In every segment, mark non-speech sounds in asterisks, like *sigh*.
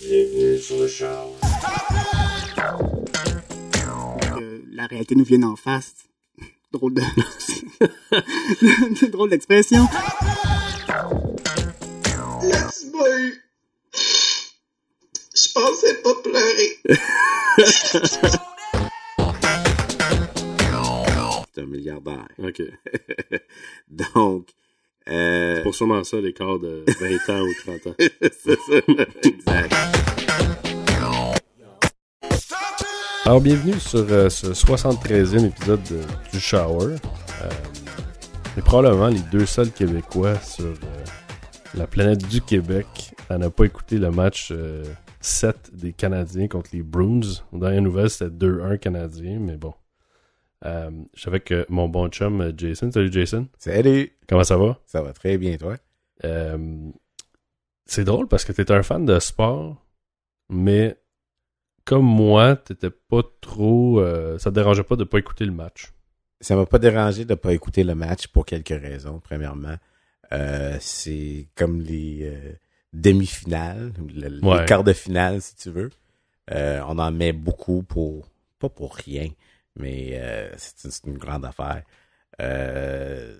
La réalité nous vienne en face. *laughs* Drôle de. *laughs* Drôle d'expression. Let's boy. Je pensais pas pleurer. *laughs* C'est un milliardaire. OK. Donc, euh, C'est pour sûrement ça, l'écart de 20 ans ou 30 ans. *laughs* c'est ça. exact. Alors, bienvenue sur euh, ce 73e épisode de- du Shower. Euh, on est probablement les deux seuls Québécois sur euh, la planète du Québec à ne pas écouter le match euh, 7 des Canadiens contre les Bruins. Aux dernières nouvelles, c'était 2-1 Canadiens, mais bon. Euh, je suis avec euh, mon bon chum euh, Jason. Salut Jason. Salut. Comment ça va? Ça va très bien, toi? Euh, c'est drôle parce que t'es un fan de sport, mais comme moi, t'étais pas trop. euh, ça te dérangeait pas de pas écouter le match. Ça m'a pas dérangé de pas écouter le match pour quelques raisons. Premièrement, c'est comme les demi-finales, le- Ouais. les quarts de finale, si tu veux. On en met beaucoup pour pas pour rien, mais euh, c'est une, grande affaire. Euh,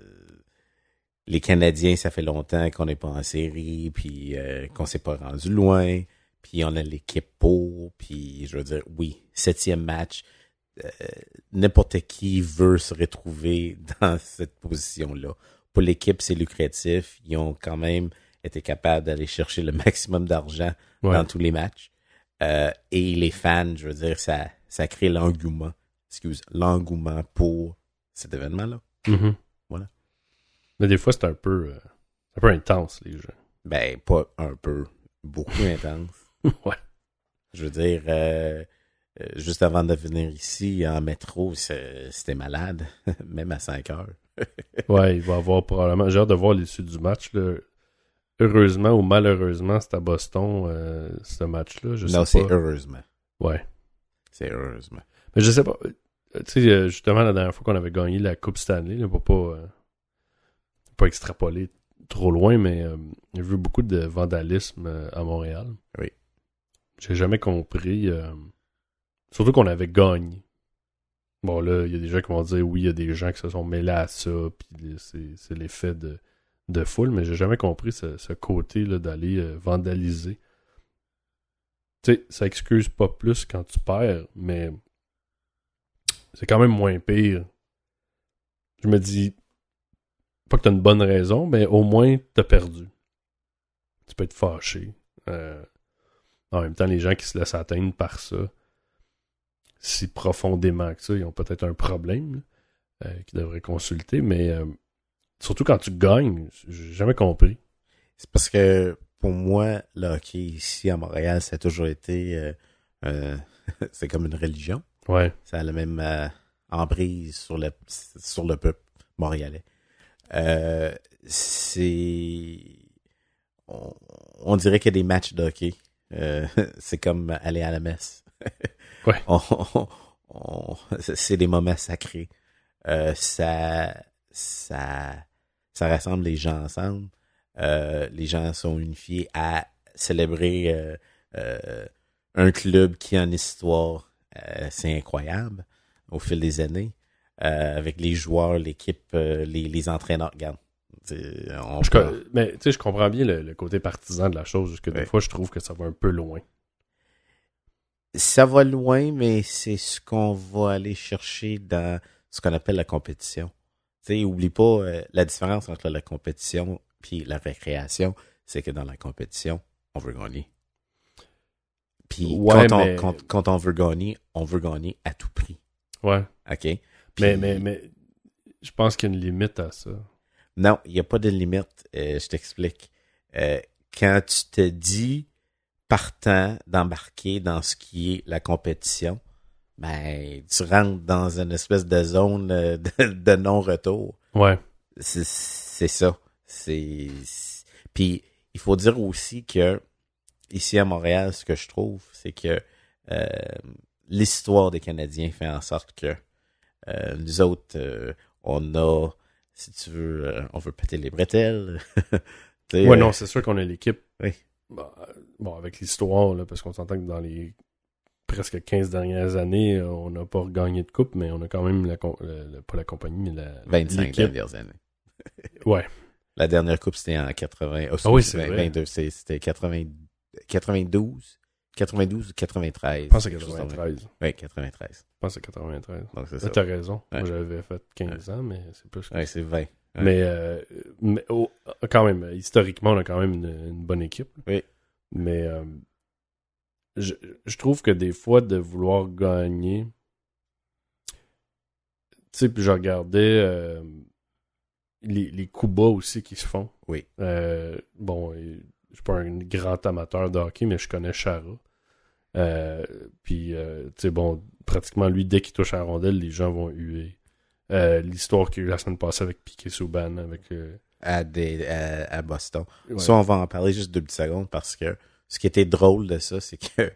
les Canadiens, ça fait longtemps qu'on n'est pas en série, puis euh, qu'on s'est pas rendu loin, puis on a l'équipe pour, puis je veux dire, oui, septième match, euh, n'importe qui veut se retrouver *laughs* dans cette position-là. Pour l'équipe, c'est lucratif. Ils ont quand même été capables d'aller chercher le maximum d'argent Ouais. dans tous les matchs. Et les fans, je veux dire, ça, ça crée l'engouement, excuse, l'engouement pour cet événement-là. Mhm. Voilà. Mais des fois, c'est un peu, euh, un peu intense, les jeux. Ben, pas un peu, beaucoup *laughs* intense. ouais. Je veux dire, euh, euh, juste avant de venir ici en métro, c'était malade, *laughs* même à 5 heures. *laughs* Ouais, il va avoir probablement. J'ai hâte de voir l'issue du match. Là. Heureusement ou malheureusement, c'est à Boston, euh, ce match-là. Non, c'est heureusement. Ouais. C'est heureusement. Mais je sais pas. euh, Tu sais, euh, justement, la dernière fois qu'on avait gagné la Coupe Stanley, là, pour pas, euh, pas extrapoler trop loin, mais euh, j'ai vu beaucoup de vandalisme euh, à Montréal. Oui. J'ai jamais compris. surtout qu'on avait gagné. Bon, là, il y a des gens qui vont dire oui, il y a des gens qui se sont mêlés à ça, puis c'est l'effet de, de foule, mais j'ai jamais compris ce, ce côté d'aller vandaliser. Tu sais, ça excuse pas plus quand tu perds, mais c'est quand même moins pire. Je me dis, pas que t'as une bonne raison, mais au moins t'as perdu. Tu peux être fâché. Euh, en même temps, les gens qui se laissent atteindre par ça, si profondément que ça, ils ont peut-être un problème euh, qu'ils devraient consulter, mais euh, surtout quand tu gagnes, j'ai jamais compris. C'est parce que pour moi, le hockey ici à Montréal, ça a toujours été. *laughs* c'est comme une religion. Ouais. Ça a la même euh, emprise sur le, sur le peuple montréalais. Euh, c'est. On, on dirait qu'il y a des matchs de hockey. Euh, *laughs* c'est comme aller à la messe. *laughs* Ouais. On- on- on- c'est des moments sacrés. Euh, ça, ça, ça rassemble les gens ensemble. Euh, les gens sont unifiés à célébrer un club qui a une histoire, c'est incroyable au fil des années. Euh, avec les joueurs, l'équipe, euh, les, les entraîneurs, regarde. On Je peut- co- mais tu sais, je comprends bien le, le côté partisan de la chose, parce que des Ouais. fois, je trouve que ça va un peu loin. ça va loin, mais c'est ce qu'on va aller chercher dans ce qu'on appelle la compétition. Tu sais, oublie pas euh, la différence entre la compétition puis la récréation, c'est que dans la compétition, on veut gagner. Puis Ouais, quand, mais- on, quand, quand on veut gagner, on veut gagner à tout prix. Ouais. OK? Puis- Mais, mais, mais je pense qu'il y a une limite à ça. Non, il n'y a pas de limite. Euh, je t'explique. Euh, quand tu te dis partant d'embarquer dans ce qui est la compétition, ben tu rentres dans une espèce de zone euh, *laughs* de, de non-retour. Ouais. C'est ça. C'est c'est- puis il faut dire aussi que ici à Montréal, ce que je trouve, c'est que euh, l'histoire des Canadiens fait en sorte que euh, nous autres, euh, on a, si tu veux, euh, on veut péter les bretelles. *laughs* Ouais, non, c'est sûr qu'on a l'équipe Oui. bon, euh, bon, avec l'histoire, parce qu'on s'entend que dans les presque 15 dernières années, on n'a pas gagné de coupe, mais on a quand même, la, le- pas la compagnie, mais la 25 l'équipe. dernières années. Ouais. La dernière coupe, c'était en 80. Oh, Ah oui, c'est vrai. 22, c'est- c'était 80, 92. 92 ou 93. Je pense à quelque chose comme ça. 93. Oui, 93. Je pense à 93. Donc c'est ça. T'as raison. Ouais. Moi, j'avais fait 15 ans, mais c'est plus que Ouais, c'est 20. Ouais. Mais, euh, mais oh, quand même, historiquement, on a quand même une, une bonne équipe. Oui. Mais euh, je, je trouve que des fois, de vouloir gagner. Tu sais, puis je regardais euh, les, les coups bas aussi qui se font. Oui. Bon, je suis pas un grand amateur de hockey, mais je connais Chara. Euh, puis, euh, tu sais, bon, pratiquement lui, dès qu'il touche à la rondelle, les gens vont huer. Euh, L'histoire qu'il y a eu la semaine passée avec Piquet Souban, avec. à, des, à, à Boston. ouais. Ça, on va en parler juste deux petites secondes parce que ce qui était drôle de ça, c'est que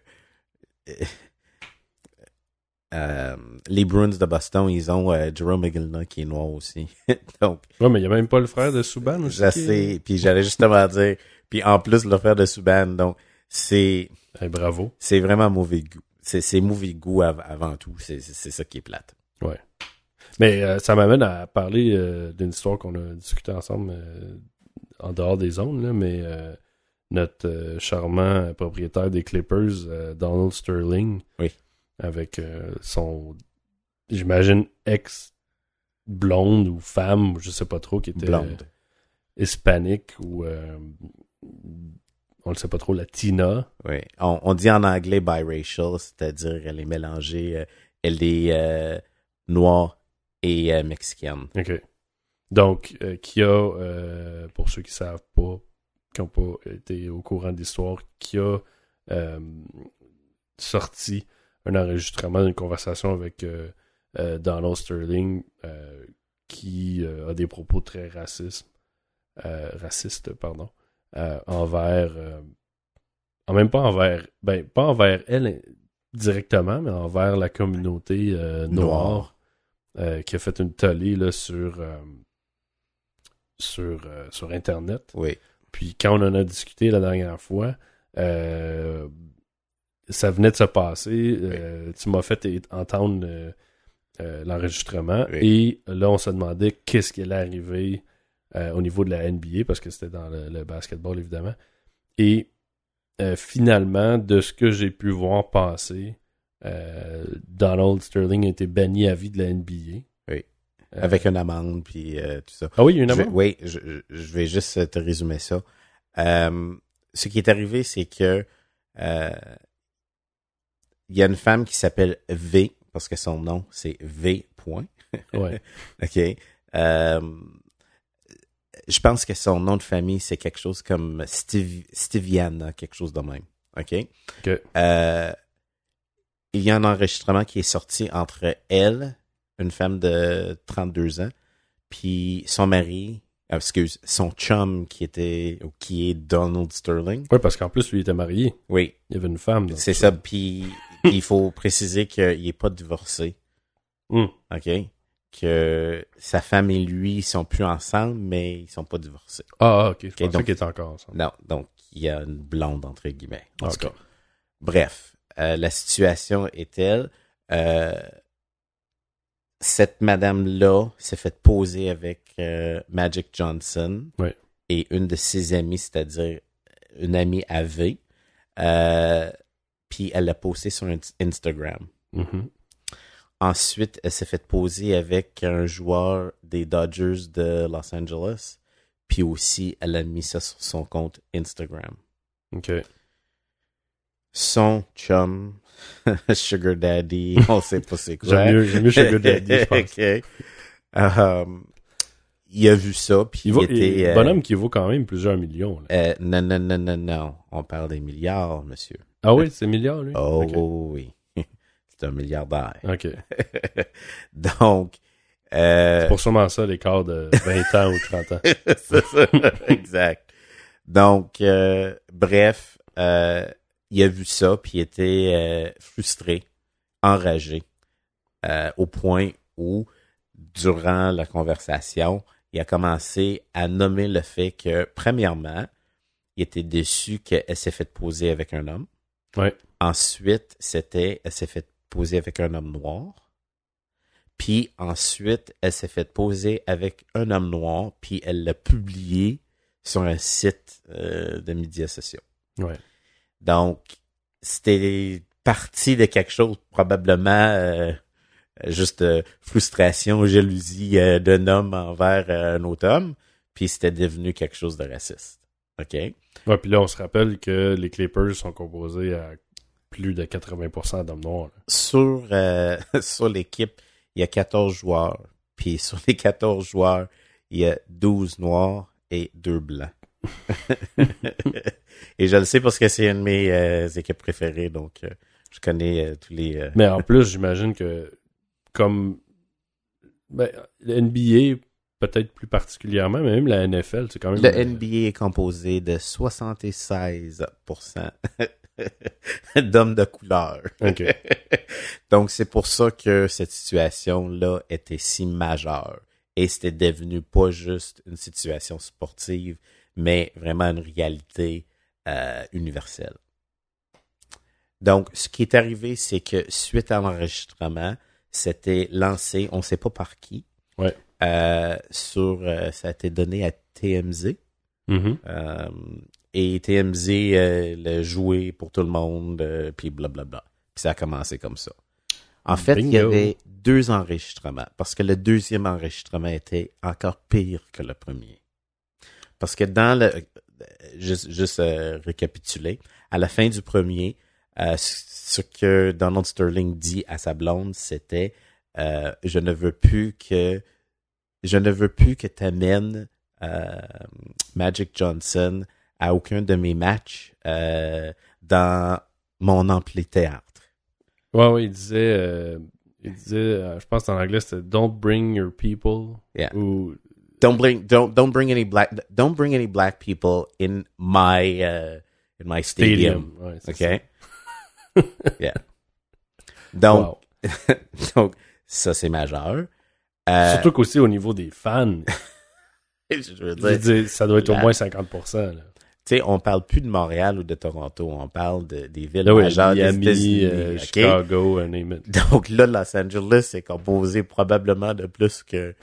*laughs* les Bruins de Boston, ils ont Jerome Iglina qui est noir aussi. *laughs* Donc, Ouais, mais il n'y a même pas le frère de Souban aussi. je sais. Puis j'allais justement dire. Puis en plus, le frère de Subban. Donc, c'est Eh, bravo. c'est vraiment mauvais goût. C'est mauvais goût av- avant tout. C'est ça qui est plate. Mais euh, ça m'amène à parler euh, d'une histoire qu'on a discutée ensemble euh, en dehors des zones, là, mais notre charmant propriétaire des Clippers, Donald Sterling, Oui. avec son, j'imagine, ex-blonde ou femme, je sais pas trop, qui était Blonde. hispanique ou, on le sait pas trop, latina. Oui. On, on dit en anglais biracial, c'est-à-dire elle est mélangée, euh, elle est euh, noire et euh, mexicaine. OK. Donc, euh, qui a, euh, pour ceux qui savent pas, qui n'ont pas été au courant de l'histoire, qui a euh, sorti un enregistrement d'une conversation avec Donald Sterling qui a des propos très racistes, racistes, pardon, euh, envers, euh, en même pas envers, ben, pas envers elle directement, mais envers la communauté euh, noire euh, qui a fait une tollée là, sur, sur, sur Internet. Oui. Puis quand on en a discuté la dernière fois, euh, ça venait de se passer. euh, Tu m'as fait entendre euh, l'enregistrement. Oui. Et là, on se demandait qu'est-ce qui allait arriver euh, au niveau de la NBA, parce que c'était dans le, le basketball, évidemment. Et euh, finalement, de ce que j'ai pu voir passer, euh, Donald Sterling a été banni à vie de la NBA. Oui. Avec une amende, puis tout ça. Ah oui, une Je amende? oui, je, je- je vais juste te résumer ça. Ce qui est arrivé, c'est que il y a une femme qui s'appelle V, parce que son nom, c'est V. Point. Ouais. *laughs* OK? Je pense que son nom de famille, c'est quelque chose comme Steve, Stiviana, quelque chose de même. OK? OK. Euh, il y a un enregistrement qui est sorti entre elle, une femme de 32 ans, puis son mari, euh, excuse, son chum qui était, ou qui est Donald Sterling. Oui, parce qu'en plus, lui, il était marié. Oui, Il y avait une femme. c'est ça. Puis il faut préciser qu'il n'est pas divorcé. Hum. OK? Que sa femme et lui, ils sont plus ensemble, mais ils sont pas divorcés. Ah, ah, ok. Je pensais donc- qu'il était encore ensemble. Non, donc il y a une blonde, entre guillemets. En tout Ok. cas. Bref, euh, la situation est telle. euh, cette madame-là s'est fait poser avec euh, Magic Johnson et une de ses amies, c'est-à-dire une amie AV. Puis elle l'a posté sur Ins- Instagram. Mhm. Ensuite, elle s'est fait poser avec un joueur des Dodgers de Los Angeles. Puis aussi, elle a mis ça sur son compte Instagram. Ok. Son chum, *laughs* Sugar Daddy, on sait pas c'est quoi. J'aime mieux, j'aime mieux Sugar Daddy, je *laughs* pense. Um, il a vu ça, puis Il il, vaut, était... il- euh, bonhomme qui vaut quand même plusieurs millions. là. euh, non, non, non, non, non. On parle des milliards, monsieur. Ah oui, c'est milliards, lui? Oh oui. C'est un milliardaire. Ok. *laughs* Donc, euh, C'est pour sûrement ça l'écart de 20 ans ou 30 ans. *laughs* c'est ça, exact. Donc, euh, bref, euh, il a vu ça, puis il était frustré, enragé, au point où, durant la conversation, il a commencé à nommer le fait que, premièrement, il était déçu qu'elle s'est fait poser avec un homme. Ouais. Ensuite, c'était, elle s'est fait poser avec un homme noir. Puis ensuite, elle s'est fait poser avec un homme noir, puis elle l'a publié sur un site euh, de médias sociaux. Ouais. Donc, c'était parti de quelque chose, probablement euh, juste euh, frustration, jalousie d'un homme envers un autre homme, puis c'était devenu quelque chose de raciste. OK? Ouais, puis là, on se rappelle que les Clippers sont composés à plus de 80% d'hommes noirs. là. Sur, euh, *laughs* sur l'équipe, il y a 14 joueurs, puis sur les 14 joueurs, il y a 12 noirs et 2 blancs. *laughs* et je le sais parce que c'est une de mes euh, équipes préférées, donc euh, je connais tous les... Mais en plus, j'imagine que comme ben, le NBA, peut-être plus particulièrement, mais même la NFL, c'est quand même... Le NBA est composé de 76% *laughs* d'hommes de couleur. *laughs* Donc, c'est pour ça que cette situation-là était si majeure. Et c'était devenu pas juste une situation sportive, mais vraiment une réalité euh, universelle. Donc, ce qui est arrivé, c'est que suite à l'enregistrement, c'était lancé, on sait pas par qui, Ouais. euh, sur, euh, ça a été donné à TMZ. mhm. Euh, et TMZ euh, l'a joué pour tout le monde, euh, puis blablabla. Puis ça a commencé comme ça. En fait, il y avait deux enregistrements, parce que le deuxième enregistrement était encore pire que le premier. Parce que dans le... euh, Juste, juste euh, récapituler, à la fin du premier, euh, ce que Donald Sterling dit à sa blonde, c'était euh, Je ne veux plus que... Je ne veux plus que t'amènes euh, Magic Johnson à aucun de mes matchs euh, dans mon amphithéâtre. Ouais, ouais, il disait... euh, il disait, euh, je pense en anglais, c'était « Don't bring your people Yeah. ou Don't bring don't don't bring any black don't bring any black people in my uh, in my stadium. stadium. Ouais. OK? yeah. Donc Wow. *laughs* donc ça c'est majeur. Euh, Surtout qu'aussi au niveau des fans, *laughs* je veux je veux dire, dire, ça doit être au moins 50%. Là. Tu sais, on parle plus de Montréal ou de Toronto, on parle de, des villes Là, oui, majeures des Miami, États-Unis, euh? Chicago. Donc là, Los Angeles est composé probablement de plus que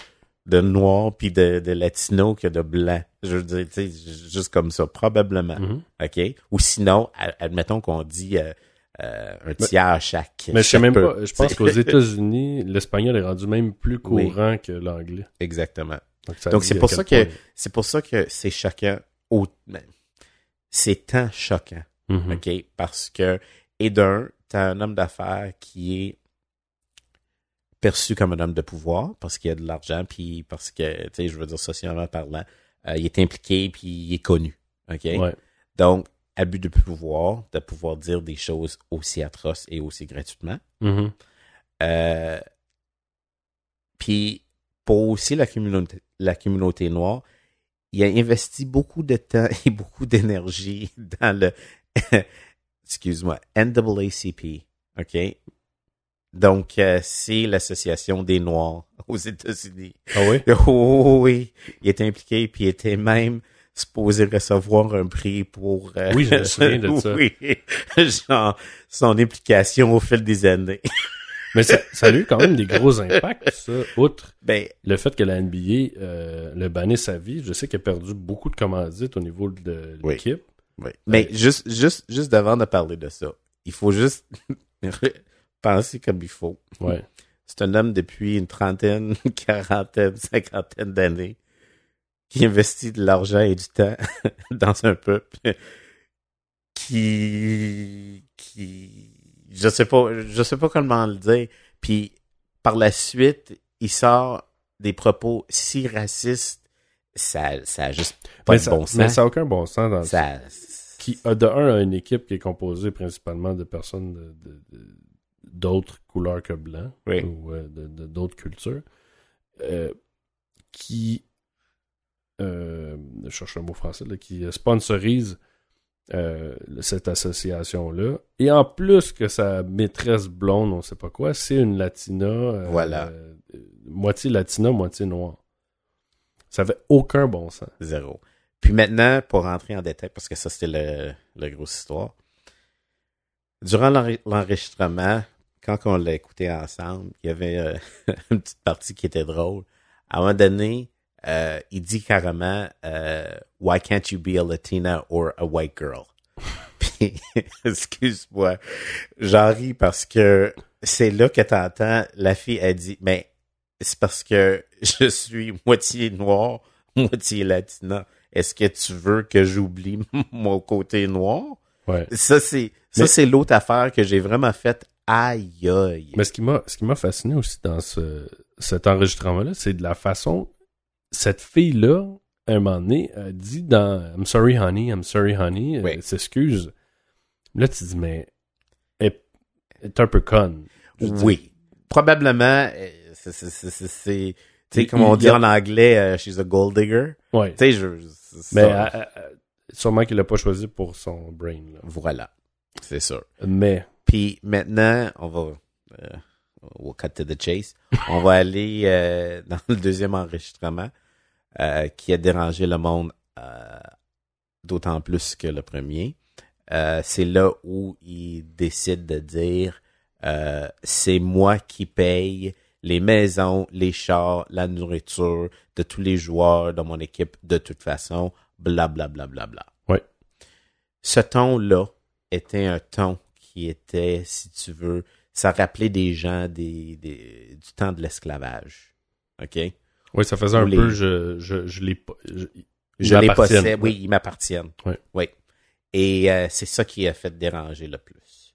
de noirs puis de, de latinos que de blancs. Je veux dire, tu sais, ju- juste comme ça, probablement. Mhm. OK? Ou sinon, admettons qu'on dit euh, euh, un tiers à chaque. Mais je sais même peu. pas. Je pense qu'aux *laughs* États-Unis, l'espagnol est rendu même plus Oui. courant que l'anglais. Exactement. Donc, c'est pour ça que- C'est pour ça que c'est choquant. Au... C'est tant choquant. Mhm. OK? Parce que, et d'un, t'as un homme d'affaires qui est perçu comme un homme de pouvoir parce qu'il a de l'argent, puis parce que, tu sais, je veux dire, socialement parlant, euh, il est impliqué, puis il est connu. OK? Ouais. Donc, abus de pouvoir, de pouvoir dire des choses aussi atroces et aussi gratuitement. Mhm. Euh, puis, pour aussi la communauté, la communauté noire, il a investi beaucoup de temps *laughs* et beaucoup d'énergie dans le, *laughs* excuse-moi, NAACP, OK? Donc, euh, c'est l'association des Noirs *laughs* aux États-Unis. Ah oui? Oh, oui, il était impliqué, puis il était même supposé recevoir un prix pour... euh, Oui, je me souviens de ça. Oui, genre, son implication au fil des années. Mais ça, ça a eu quand même des gros impacts, ça. Outre Ben, le fait que la NBA euh, le bannait sa vie, je sais qu'il a perdu beaucoup de commandites au niveau de l'équipe. Oui. Mais juste, juste, juste avant de parler de ça, il faut juste *laughs* penser comme il faut. Ouais. C'est un homme depuis une trentaine, quarantaine, cinquantaine d'années qui investit de l'argent et du temps *laughs* dans un peuple qui, qui, je sais pas, je sais pas comment le dire. Puis par la suite, il sort des propos si racistes, ça, ça a juste pas mais, de ça, bon mais sens. ça n'a aucun bon sens dans le Ça, qui a de un a une équipe qui est composée principalement de personnes de- de- de- d'autres couleurs que blanc Oui. ou euh, d'autres cultures euh, qui euh, je cherche le mot français là, qui sponsorise euh, cette association là et en plus que sa maîtresse blonde on sait pas quoi c'est une latina euh, Voilà. euh, moitié latina moitié noire ça avait aucun bon sens Zéro. Puis maintenant, pour rentrer en détail, parce que ça, c'était le, la grosse histoire. Durant l'enre- l'enregistrement, quand on l'a écouté ensemble, il y avait *laughs* une petite partie qui était drôle. À un moment donné, euh, il dit carrément euh, Why can't you be a Latina or a white girl? *laughs* Puis, *laughs* excuse-moi, j'en ris parce que c'est là que t'entends la fille a dit Mais c'est parce que *laughs* je suis moitié noire, moitié latina. Est-ce que tu veux que j'oublie mon côté noir? Ouais. Ça, c'est, ça, Mais- c'est l'autre affaire que j'ai vraiment fait. Aïe, aïe. Mais ce qui m'a ce qui m'a fasciné aussi dans ce cet enregistrement-là, c'est de la façon cette fille-là, à un moment donné, a dit dans I'm sorry honey, I'm sorry honey, euh, Oui. elle s'excuse. Là, tu dis, mais elle elle est un peu conne. Oui. Probablement, euh, c'est, tu sais, comme on dit a- en anglais, euh, she's a gold digger. Ouais. Tu sais, je, Mais ça. sûrement qu'il l'a pas choisi pour son brain. Là. voilà. C'est sûr. Mais Puis maintenant, on va, euh, we'll cut to the chase. On va aller euh, *laughs* dans le deuxième enregistrement euh, qui a dérangé le monde euh, d'autant plus que le premier. Euh, c'est là où il décide de dire euh, c'est moi qui paye les maisons, les chars, la nourriture de tous les joueurs de mon équipe de toute façon, bla bla bla bla bla. Ouais. Ce ton-là était un ton qui était, si tu veux, ça rappelait des gens des, des- du temps de l'esclavage. OK? oui, ça faisait un les- peu je je je pas je, les possède. Oui, ils m'appartiennent. Oui. Et euh, c'est ça qui a fait déranger le plus.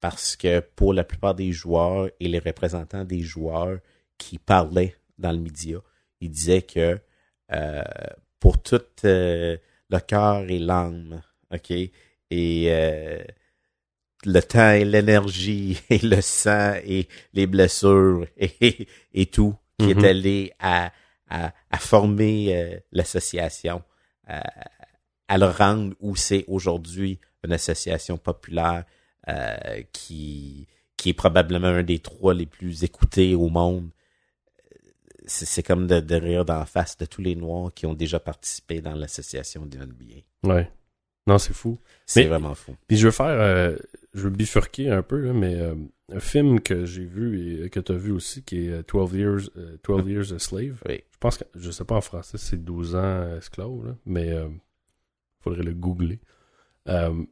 Parce que pour la plupart des joueurs et les représentants des joueurs qui parlaient dans le média, ils disaient que euh, pour tout euh, le cœur et l'âme, OK, et le temps et l'énergie *laughs* et le sang et les blessures *laughs* et, et tout qui Mhm. est allé à, à, à former euh, l'association, à, à le rendre où c'est aujourd'hui une association populaire euh, qui, qui est probablement un des trois les plus écoutés au monde. C'est comme de, de rire d'en face de tous les Noirs qui ont déjà participé dans l'association de NBA. Ouais. Non, c'est fou. C'est vraiment fou. Puis je veux faire, euh, je veux bifurquer un peu, là, mais euh, un film que j'ai vu et que tu as vu aussi, qui est euh, 12 Years, euh, 12 Years a Slave. Oui. Je pense que, je sais pas en français, c'est 12 ans esclave, là, mais euh, faudrait le googler. Euh,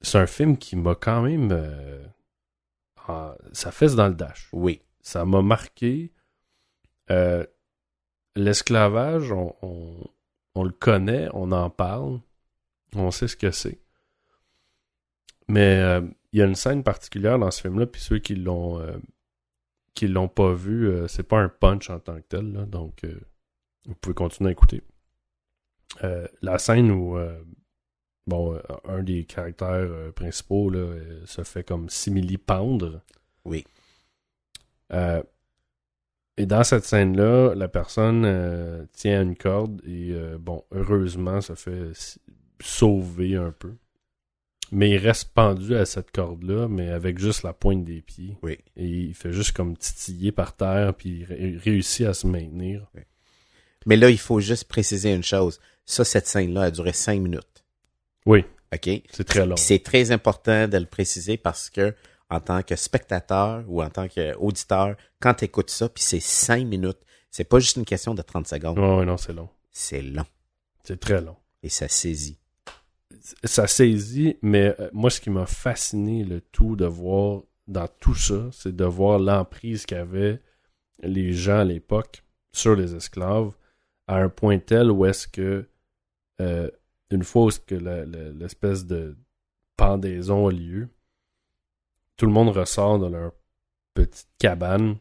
c'est un film qui m'a quand même, euh, ah, ça fesse dans le dash. Oui. Ça m'a marqué. Euh, L'esclavage, on, on, on le connaît, on en parle, on sait ce que c'est. Mais euh, il y a une scène particulière dans ce film-là, puis ceux qui l'ont euh, qui l'ont pas vu, euh, c'est pas un punch en tant que tel, là, donc euh, vous pouvez continuer à écouter. La scène où bon, un des caractères principaux là, se fait comme simili-pendre. Oui. Euh, et dans cette scène-là, la personne tient une corde et, bon, heureusement, se fait sauver un peu. Mais il reste pendu à cette corde-là, mais avec juste la pointe des pieds. Oui. Et il fait juste comme titiller par terre, puis il ré- réussit à se maintenir. Mais là, il faut juste préciser une chose. Ça, cette scène-là a duré cinq minutes. Oui, OK? c'est très long. C'est très important de le préciser parce que en tant que spectateur ou en tant qu'auditeur, quand tu écoutes ça, puis c'est cinq minutes, c'est pas juste une question de 30 secondes. Ouais, non, c'est long. C'est long C'est très long. et ça saisit. Ça saisit, mais euh, moi, ce qui m'a fasciné le tout de voir dans tout ça, c'est de voir l'emprise qu'avaient les gens à l'époque sur les esclaves à un point tel où est-ce que euh, une fois que l'espèce de pendaison a lieu, tout le monde ressort de leur petite cabane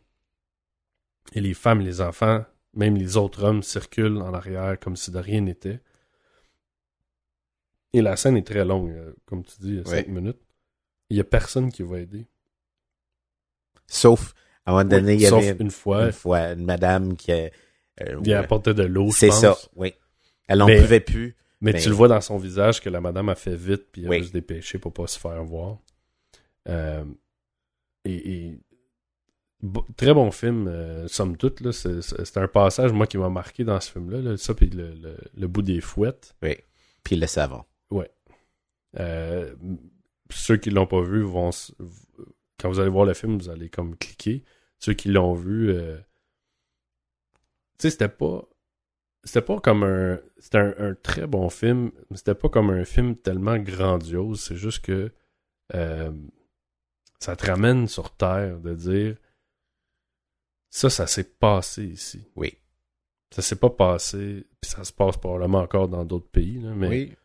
et les femmes les enfants, même les autres hommes, circulent en arrière comme si de rien n'était. Et la scène est très longue, euh, comme tu dis, 5 Ouais. minutes. Il y a personne qui va aider. Sauf, à un moment donné, il y Sauf avait une fois, une fois une madame qui a... euh, il apportait de l'eau, C'est ça, oui. Elle n'en pouvait plus. Mais Mais- tu le vois dans son visage que la madame a fait vite puis elle Oui. a se dépêcher pour pas se faire voir. Euh, et, et bo- très bon film, euh, somme toute. C'est, un passage, moi, qui m'a marqué dans ce film-là. là, ça, puis le, le- le bout des fouettes. Puis le savon. Euh, ceux qui l'ont pas vu vont... Quand vous allez voir le film, vous allez comme cliquer. Ceux qui l'ont vu... euh, Tu sais, c'était pas... C'était pas comme un... C'était un, un très bon film, mais c'était pas comme un film tellement grandiose. C'est juste que... euh, ça te ramène sur Terre de dire... Ça, ça s'est passé ici. Oui. Ça s'est pas passé... Puis ça se passe probablement encore dans d'autres pays, là, mais... Oui.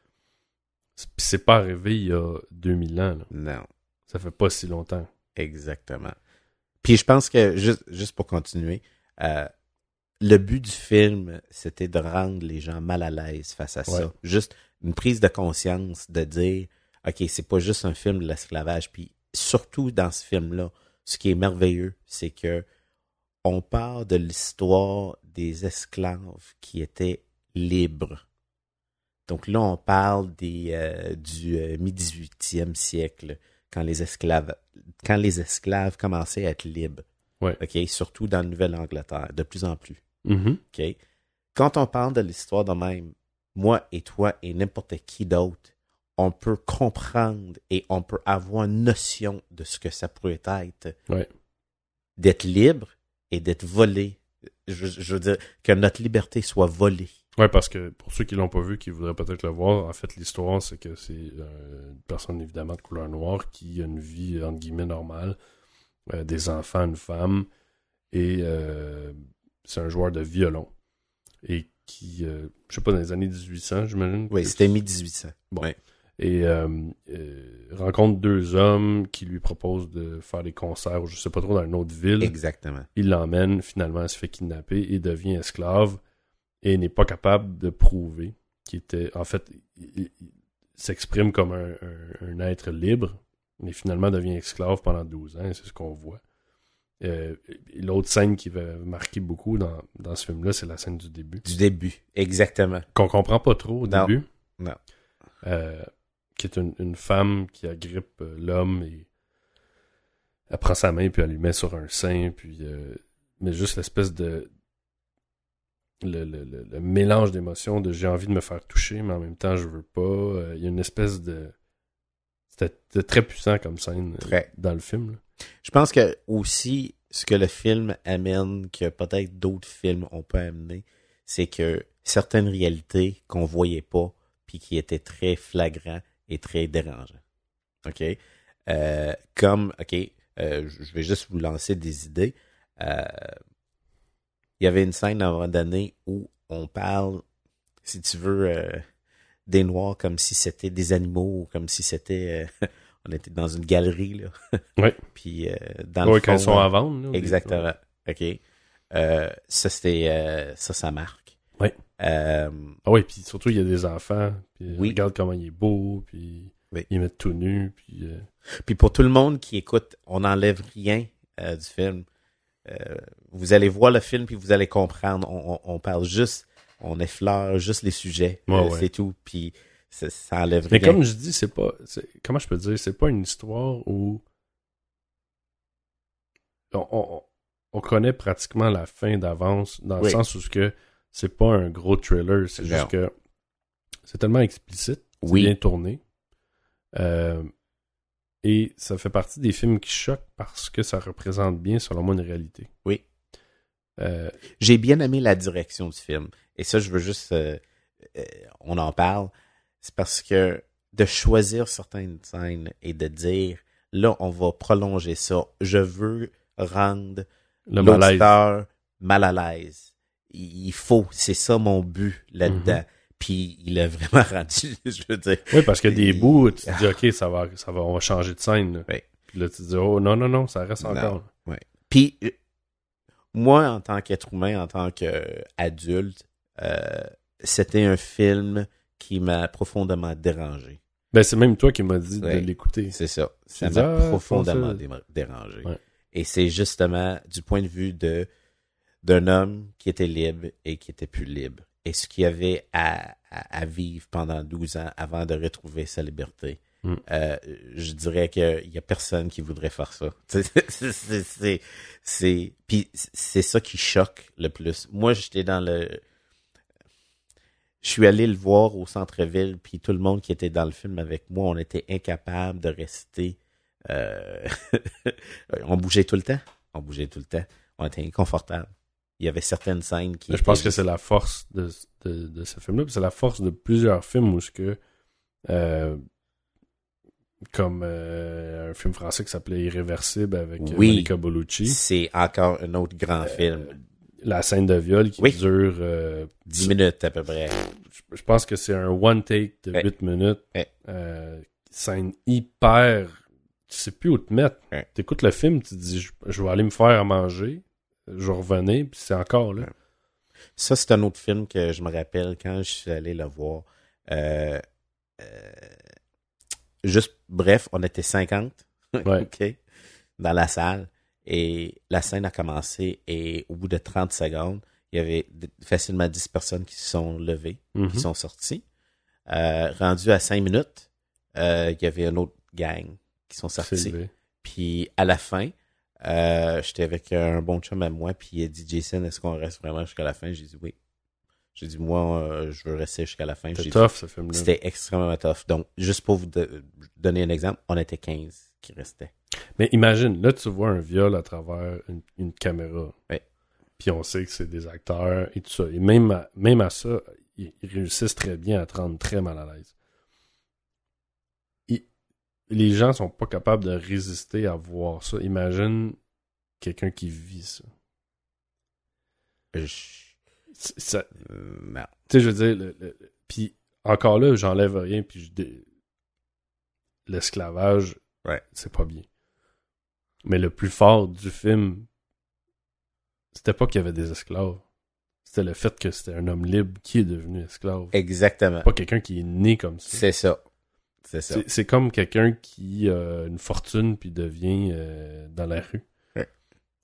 C'est pas arrivé il y a 2000 ans. là. Non. Ça fait pas si longtemps. Exactement. Puis je pense que, juste, juste pour continuer, euh, le but du film, c'était de rendre les gens mal à l'aise face à Ouais. ça. Juste une prise de conscience de dire, OK, c'est pas juste un film de l'esclavage. Puis surtout dans ce film-là, ce qui est merveilleux, c'est que on part de l'histoire des esclaves qui étaient libres. Donc là, on parle des, euh, du euh, mi-18e siècle, quand les esclaves, quand les esclaves commençaient à être libres. Ouais. OK? Surtout dans la Nouvelle-Angleterre, de plus en plus. OK? Quand on parle de l'histoire de même, moi et toi et n'importe qui d'autre, on peut comprendre et on peut avoir une notion de ce que ça pourrait être Ouais. d'être libre et d'être volé. Je, je veux dire, que notre liberté soit volée. Ouais, parce que pour ceux qui l'ont pas vu, qui voudraient peut-être le voir, en fait, l'histoire, c'est que c'est euh, une personne évidemment de couleur noire qui a une vie entre guillemets normale, euh, des enfants, une femme, et euh, c'est un joueur de violon. Et qui, je sais pas, dans les années 1800, j'imagine? Oui, c'était mi-1800. Bon. Ouais. et rencontre deux hommes qui lui proposent de faire des concerts, je sais pas trop, dans une autre ville. Exactement. Il l'emmène, finalement, elle se fait kidnapper et devient esclave et n'est pas capable de prouver qu'il était. En fait, il, s'exprime comme un, un- un être libre, mais finalement devient esclave pendant 12 ans, et c'est ce qu'on voit. Euh, L'autre scène qui va marquer beaucoup dans, dans ce film-là, c'est la scène du début. Du début. Exactement. Qu'on comprend pas trop au Non. début. Non. Euh, qui est une, une femme qui agrippe l'homme et elle prend sa main puis elle lui met sur un sein puis euh, mais juste l'espèce de le, le- le- le mélange d'émotions de j'ai envie de me faire toucher mais en même temps je veux pas Euh, il y a une espèce de c'était très puissant comme scène euh, Très. dans le film là. Je pense que aussi, ce que le film amène, que peut-être d'autres films ont pas amené, c'est que certaines réalités qu'on voyait pas, puis qui étaient très flagrants et très dérangeants. OK? Euh, comme, OK, euh, je vais juste vous lancer des idées. Euh, il y avait une scène à un moment donné où on parle, si tu veux, euh, des Noirs comme si c'était des animaux, ou comme si c'était... euh, *laughs* on était dans une galerie, là. *laughs* Ouais. Puis euh, dans le ils fond, sont là, à vendre là, Exactement. OK. Euh, ça, c'était... euh, ça, ça marque. Euh, ah oui puis surtout il y a des enfants puis Oui. regarde comment il est beau puis Oui. ils mettent tout nu puis euh, Puis pour tout le monde qui écoute, on n'enlève rien euh, du film. Euh, vous allez voir le film puis vous allez comprendre. On, on- on parle juste, on effleure juste les sujets. Ouais, Euh, ouais. C'est tout. Puis ça, ça enlève Mais rien. comme je dis, c'est pas. Comment je peux dire C'est pas une histoire où. On, on- on connaît pratiquement la fin d'avance, dans le sens où ce que c'est pas un gros thriller, c'est juste que c'est tellement explicite, c'est Oui. bien tourné. Euh, et ça fait partie des films qui choquent parce que ça représente bien, selon moi, une réalité. Oui. Euh, J'ai bien aimé la direction du film. Et ça, je veux juste... euh, euh, on en parle. C'est parce que de choisir certaines scènes et de dire, là, on va prolonger ça. Je veux rendre l'auditeur mal à l'aise. Il il faut, c'est ça mon but là-dedans. Puis il a vraiment *laughs* rendu, je veux dire. Oui, parce que des Il- bouts, tu te dis, OK, ça va, ça va, on va changer de scène. là. Oui. Puis là, tu te dis, oh non, non, non, ça reste Non. encore. Puis euh, moi, en tant qu'être humain, en tant qu'adulte, euh, c'était un film qui m'a profondément dérangé. Ben, c'est même toi qui m'as dit Ouais. de l'écouter. C'est ça. Ça m'a ah, profondément ça. dérangé. Ouais. Et c'est justement du point de vue de d'un homme qui était libre et qui était plus libre. Et ce qu'il avait à, à, à vivre pendant 12 ans avant de retrouver sa liberté. Mm. euh, je dirais qu'il y a personne qui voudrait faire ça. *laughs* Puis c'est ça qui choque le plus. Moi, j'étais dans le, je suis allé le voir au centre-ville, puis tout le monde qui était dans le film avec moi, on était incapable de rester. euh, *laughs* on bougeait tout le temps. On bougeait tout le temps. On était inconfortable. Il y avait certaines scènes qui. Je pense que c'est la force de, de, de ce film-là. C'est la force de plusieurs films où ce que euh, comme euh, un film français qui s'appelait Irréversible avec euh, Oui. Monica Bellucci. C'est encore un autre grand film. La scène de viol qui Oui. dure euh, 10 minutes à peu près. je- je pense que c'est un one take de Ouais. 8 minutes. Ouais. Scène hyper. Tu sais plus où te mettre. Ouais. T'écoutes le film, tu te dis je, je vais aller me faire à manger. Je revenais, puis c'est encore là. Ça, c'est un autre film que je me rappelle quand je suis allé le voir. Euh, euh, juste, bref, on était 50 *laughs* Ouais. OK, dans la salle et la scène a commencé et au bout de 30 secondes, il y avait facilement 10 personnes qui se sont levées, Mhm. qui sont sorties. Euh, rendu à 5 minutes, il y avait une autre gang qui sont sortis. Puis à la fin, euh, j'étais avec un bon chum à moi, puis il a dit Jason, est-ce qu'on reste vraiment jusqu'à la fin? J'ai dit oui. J'ai dit moi, euh, je veux rester jusqu'à la fin. Dit, tough ce film-là. C'était extrêmement tough. Donc, juste pour vous de- donner un exemple, on était 15 qui restaient. Mais imagine, là, tu vois un viol à travers une, une caméra. Ouais. Puis on sait que c'est des acteurs et tout ça. Et même à, même à ça, ils réussissent très bien à te rendre très mal à l'aise. Les gens sont pas capables de résister à voir ça. Imagine quelqu'un qui vit ça. Je- ça- euh, non. tu sais, je veux dire, le- le- puis encore là, j'enlève rien, puis je l'esclavage, Ouais. c'est pas bien. Mais le plus fort du film, c'était pas qu'il y avait des esclaves. C'était le fait que c'était un homme libre qui est devenu esclave. Exactement. Pas quelqu'un qui est né comme ça. C'est ça. C'est ça. C'est c'est comme quelqu'un qui a une fortune puis devient euh, dans la rue. Ouais.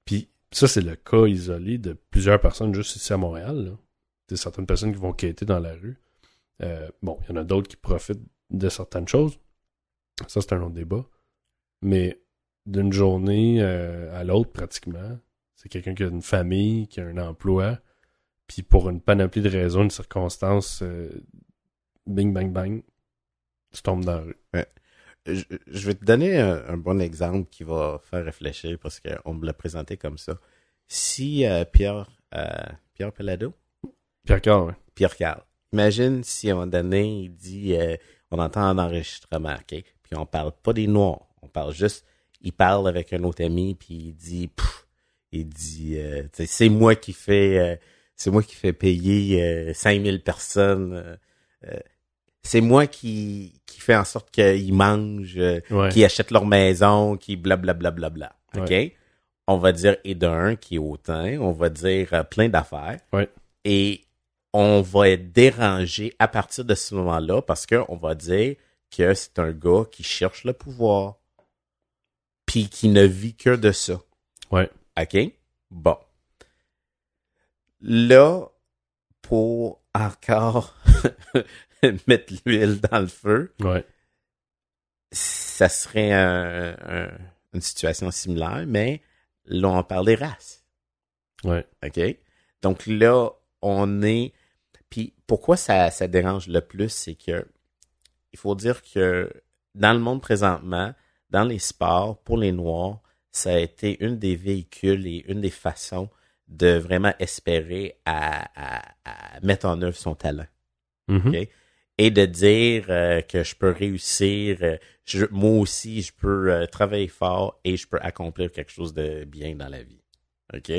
Puis ça, c'est le cas isolé de plusieurs personnes juste ici à Montréal. là. C'est certaines personnes qui vont quêter dans la rue. Euh, bon, il y en a d'autres qui profitent de certaines choses. Ça, c'est un autre débat. Mais d'une journée euh, à l'autre, pratiquement, c'est quelqu'un qui a une famille, qui a un emploi, puis pour une panoplie de raisons, une circonstance, euh, bing, bang, bang, tu tombes dans la rue. Je, je vais te donner un, un bon exemple qui va faire réfléchir parce qu'on me l'a présenté comme ça. Si euh, Pierre, euh, Pierre Pelado, Puis encore, ouais. Pierre Carl, imagine si à un moment donné, il dit, euh, on entend un enregistrement, OK? Puis on parle pas des Noirs, on parle juste, il parle avec un autre ami, puis il dit, Pff il dit, c'est moi qui fais, c'est moi qui fais payer euh, 5000 personnes, c'est moi qui, qui fait en sorte qu'ils mangent, euh, Ouais. qui achètent leur maison, qui blablabla. Bla, bla, bla, OK? Ouais. On va dire et d'un qui est autant, on va dire euh, plein d'affaires. Ouais. Et on va être dérangé à partir de ce moment-là parce qu'on va dire que c'est un gars qui cherche le pouvoir. Puis qui ne vit que de ça. Ouais. OK? Bon. Là, pour encore *laughs* mettre l'huile dans le feu, Ouais. ça serait un- un- une situation similaire, mais là, on parle des races. Ouais. OK? Donc là, on est. Puis pourquoi ça, ça dérange le plus, c'est que il faut dire que dans le monde présentement, dans les sports, pour les Noirs, ça a été une des véhicules et une des façons de vraiment espérer à, à- à mettre en œuvre son talent Mhm. Ok? Et de dire euh, que je peux réussir, euh, je- moi aussi, je peux euh, travailler fort et je peux accomplir quelque chose de bien dans la vie. OK?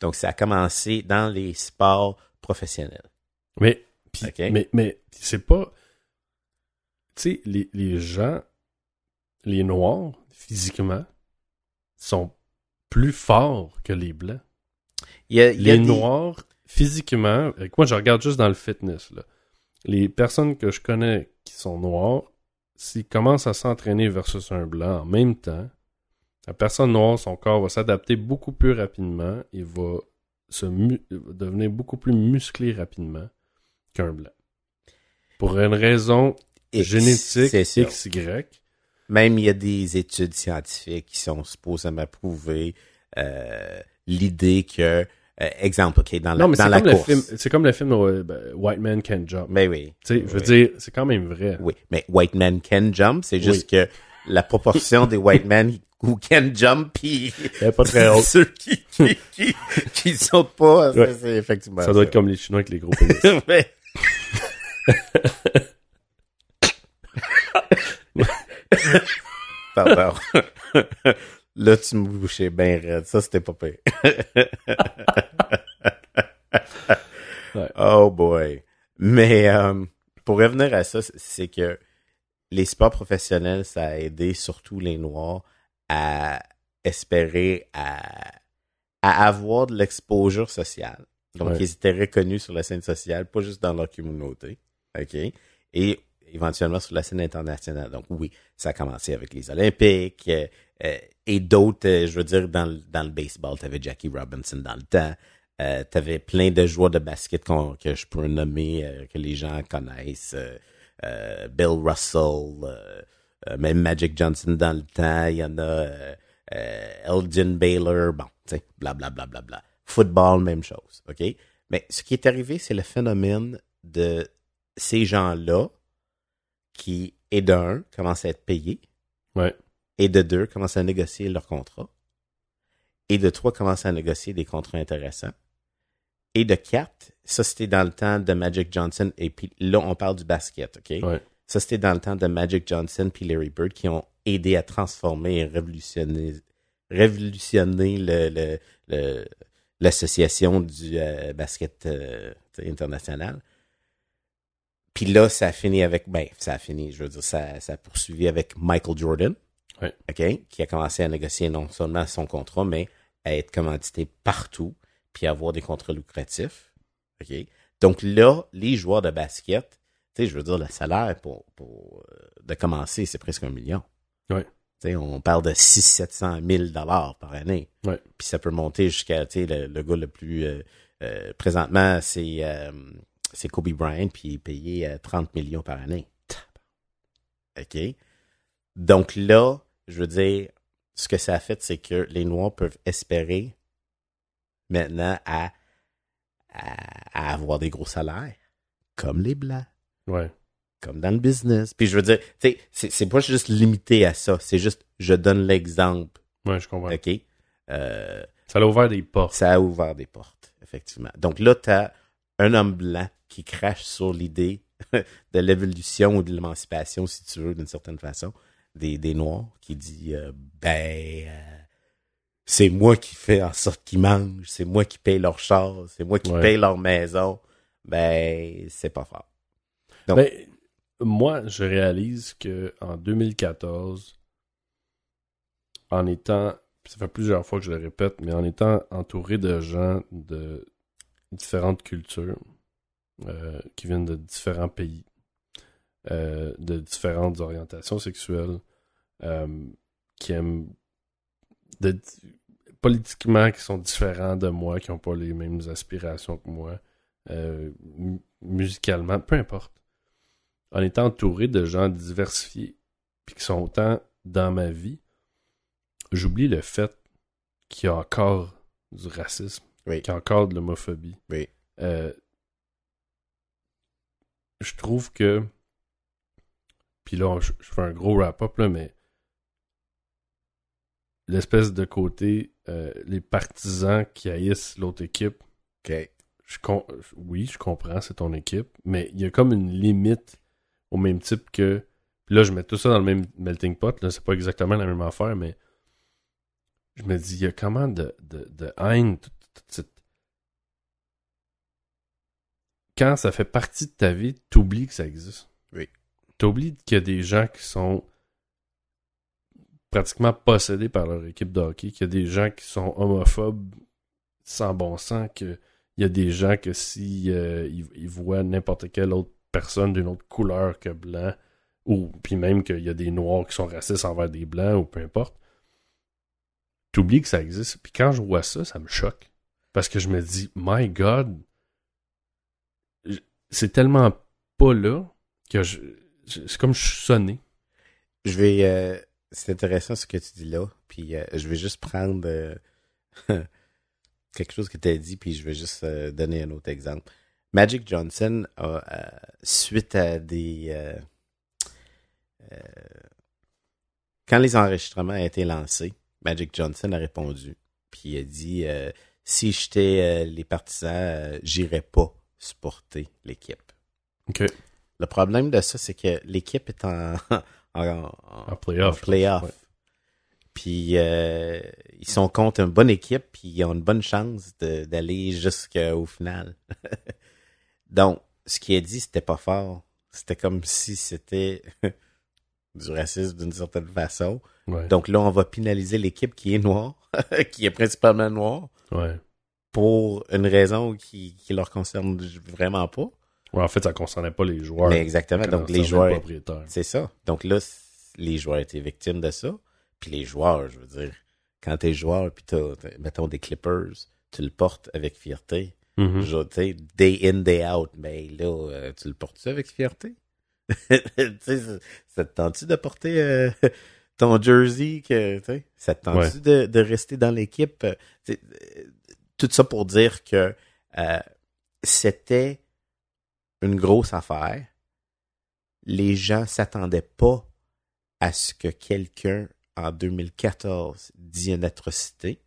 Donc, ça a commencé dans les sports professionnels. Mais, Ok? mais, mais c'est pas. Tu sais, les, les gens, les noirs, physiquement, sont plus forts que les blancs. Il y a, il y a Les des- noirs, physiquement, moi, je regarde juste dans le fitness, là. Les personnes que je connais qui sont noires, s'ils commencent à s'entraîner versus un blanc en même temps, la personne noire, son corps va s'adapter beaucoup plus rapidement, il va se devenir beaucoup plus musclé rapidement qu'un blanc. Pour une raison X, génétique. XY, Même il y a des études scientifiques qui sont supposément prouver euh, l'idée que, euh, exemple, ok, dans la, Non, mais dans la comme, le course. film, c'est comme le film euh, ben, White Man Can't Jump. Mais oui. Tu sais, je veux Oui. dire, c'est quand même vrai. Oui, mais white men can jump, c'est juste que la proportion des white men *laughs* who can jump puis pas très *laughs* haute. ceux qui qui qui, qui sautent pas, Ouais. c'est- c'est effectivement Ça doit être comme les Chinois avec les gros pénis. *laughs* Ouais. Pardon. Là, tu me bouchais bien raide. Ça, c'était pas pire. *laughs* Ouais. Oh boy. Mais euh, pour revenir à ça, c'est que les sports professionnels, ça a aidé surtout les Noirs à espérer à, à avoir de l'exposure sociale. Donc, Ouais. ils étaient reconnus sur la scène sociale, pas juste dans leur communauté. OK? Et éventuellement sur la scène internationale. Donc, oui, ça a commencé avec les Olympiques euh, et d'autres, euh, je veux dire, dans, dans le baseball, tu avais Jackie Robinson dans le temps. Euh, tu avais plein de joueurs de basket qu'on- que je peux nommer, euh, que les gens connaissent. euh, euh, Bill Russell, euh, euh, même Magic Johnson dans le temps. Il y en a euh, euh, Elgin Baylor. Bon, tu sais, blablabla. Bla, bla, bla. Football, même chose. OK? Mais ce qui est arrivé, c'est le phénomène de ces gens-là qui, et d'un, commencent à être payés, Ouais. Et de deux, commencent à négocier leur contrat, et de trois, commencent à négocier des contrats intéressants, et de quatre, ça c'était dans le temps de Magic Johnson, et puis là, on parle du basket, OK? Ouais. Ça c'était dans le temps de Magic Johnson puis Larry Bird qui ont aidé à transformer et révolutionner, révolutionner le, le, le- l'association du euh, basket euh, international. Puis là, ça a fini avec, ben, ça a fini, je veux dire, ça, ça a poursuivi avec Michael Jordan, OK, qui a commencé à négocier non seulement son contrat, mais à être commandité partout, puis avoir des contrats lucratifs, OK? Donc là, les joueurs de basket, tu sais, je veux dire, le salaire pour, pour euh, de commencer, c'est presque un million. Sais, on parle de 600-700 000 dollars par année. Ouais. Puis ça peut monter jusqu'à, le, le gars le plus... euh, euh, présentement, c'est euh, c'est Kobe Bryant, puis il est payé euh, 30 millions par année. OK? Donc là, je veux dire, ce que ça a fait, c'est que les Noirs peuvent espérer maintenant à, à, à avoir des gros salaires, comme les Blancs Ouais. comme dans le business. Puis je veux dire, tu sais, c'est, pas juste limité à ça. C'est juste, je donne l'exemple, Ouais, je comprends. OK? Euh, Ça a ouvert des portes. ça a ouvert des portes, effectivement. Donc là, t'as un homme blanc qui crache sur l'idée *laughs* de l'évolution ou de l'émancipation, si tu veux, d'une certaine façon, des, des Noirs, qui dit, euh, ben, euh, c'est moi qui fais en sorte qu'ils mangent, c'est moi qui paye leur char, c'est moi qui Ouais. paye leur maison. Ben, c'est pas fort. Donc- Ben, moi, je réalise que en 2014, en étant, ça fait plusieurs fois que je le répète, mais en étant entouré de gens de différentes cultures, euh, qui viennent de différents pays, euh, de différentes orientations sexuelles, euh, qui aiment de- politiquement qui sont différents de moi, qui n'ont pas les mêmes aspirations que moi, euh, mu- musicalement, peu importe. En étant entouré de gens diversifiés, puis qui sont autant dans ma vie, j'oublie le fait qu'il y a encore du racisme, Oui. qu'il y a encore de l'homophobie. Oui. Je trouve que. Puis là, je, je fais un gros wrap-up, là, mais. L'espèce de côté, euh, les partisans qui haïssent l'autre équipe, je oui, je comprends, c'est ton équipe, mais il y a comme une limite au même type que. Puis là, je mets tout ça dans le même melting pot, là, c'est pas exactement la même affaire, mais je me dis, il y a comment de, de, de haine, toute- toute cette- Quand ça fait partie de ta vie, t'oublies que ça existe. T'oublies qu'il y a des gens qui sont pratiquement possédés par leur équipe de hockey, qu'il y a des gens qui sont homophobes sans bon sens, que il y a des gens que si euh, ils, voient n'importe quelle autre personne d'une autre couleur que blanc, ou puis même qu'il y a des noirs qui sont racistes envers des blancs, ou peu importe, t'oublies que ça existe. Puis quand je vois ça, ça me choque. Parce que je me dis, my God, c'est tellement pas là que je- c'est comme je suis sonné. je vais. euh, c'est intéressant ce que tu dis là. Puis euh, je vais juste prendre euh, *laughs* quelque chose que tu as dit, puis je vais juste donner un autre exemple. Magic Johnson a, suite à des. quand les enregistrements ont été lancés, Magic Johnson a répondu. Puis il a dit si j'étais les partisans, j'irais pas supporter l'équipe. OK. Le problème de ça, c'est que l'équipe est en, *laughs* en, en- En playoff. Ouais. Puis euh, ils sont contre une bonne équipe, puis ils ont une bonne chance de- d'aller jusqu'au final. *laughs* Donc, ce qu'il a dit, c'était pas fort. C'était comme si c'était *laughs* du racisme d'une certaine façon. Ouais. Donc là, on va pénaliser l'équipe qui est noire, qui est principalement noire, ouais. pour une raison qui, qui leur concerne vraiment pas. Ouais, en fait, ça concernait pas les joueurs. Mais exactement. Donc les joueurs, c'est ça. Donc là, les joueurs étaient victimes de ça. Puis les joueurs, je veux dire, quand t'es joueur, puis t'as, mettons, des Clippers, tu le portes avec fierté. Tu sais, day in, day out. Mais là, euh, tu le portes-tu avec fierté? *laughs* tu sais, ça- te tente-tu de porter euh, *laughs* ton jersey? Que, ça te tente-tu Ouais. de, de rester dans l'équipe? Euh, Tout ça pour dire que euh, c'était une grosse affaire. Les gens s'attendaient pas à ce que quelqu'un en 2014 dit une atrocité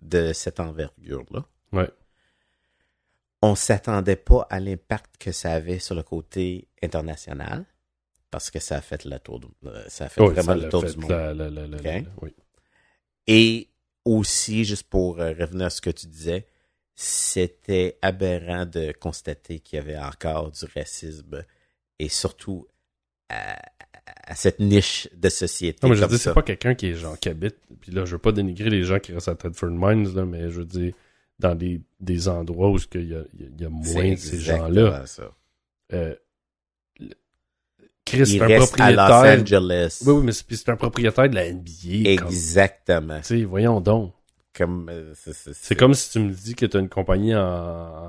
de cette envergure-là. Ouais. On s'attendait pas à l'impact que ça avait sur le côté international parce que ça a fait le tour du, euh, ça a fait vraiment le l'a tour du monde. la- la- la- la- la- oui. Et aussi, juste pour euh, revenir à ce que tu disais, c'était aberrant de constater qu'il y avait encore du racisme et surtout à, à cette niche de société. Non, mais je veux dire, c'est pas quelqu'un qui est genre qui habite. Puis là, je veux pas dénigrer les gens qui restent à Tedford Mines, là, mais je veux dire, dans des, des endroits où il y a, y a- il y a C'est moins de ces gens-là. Euh, Chris, c'est un reste à Los propriétaire. Angeles. Oui, oui, mais c'est un propriétaire de la NBA. Exactement. Tu sais, voyons donc. Comme, euh, c'est, comme si tu me dis que t'as une compagnie en,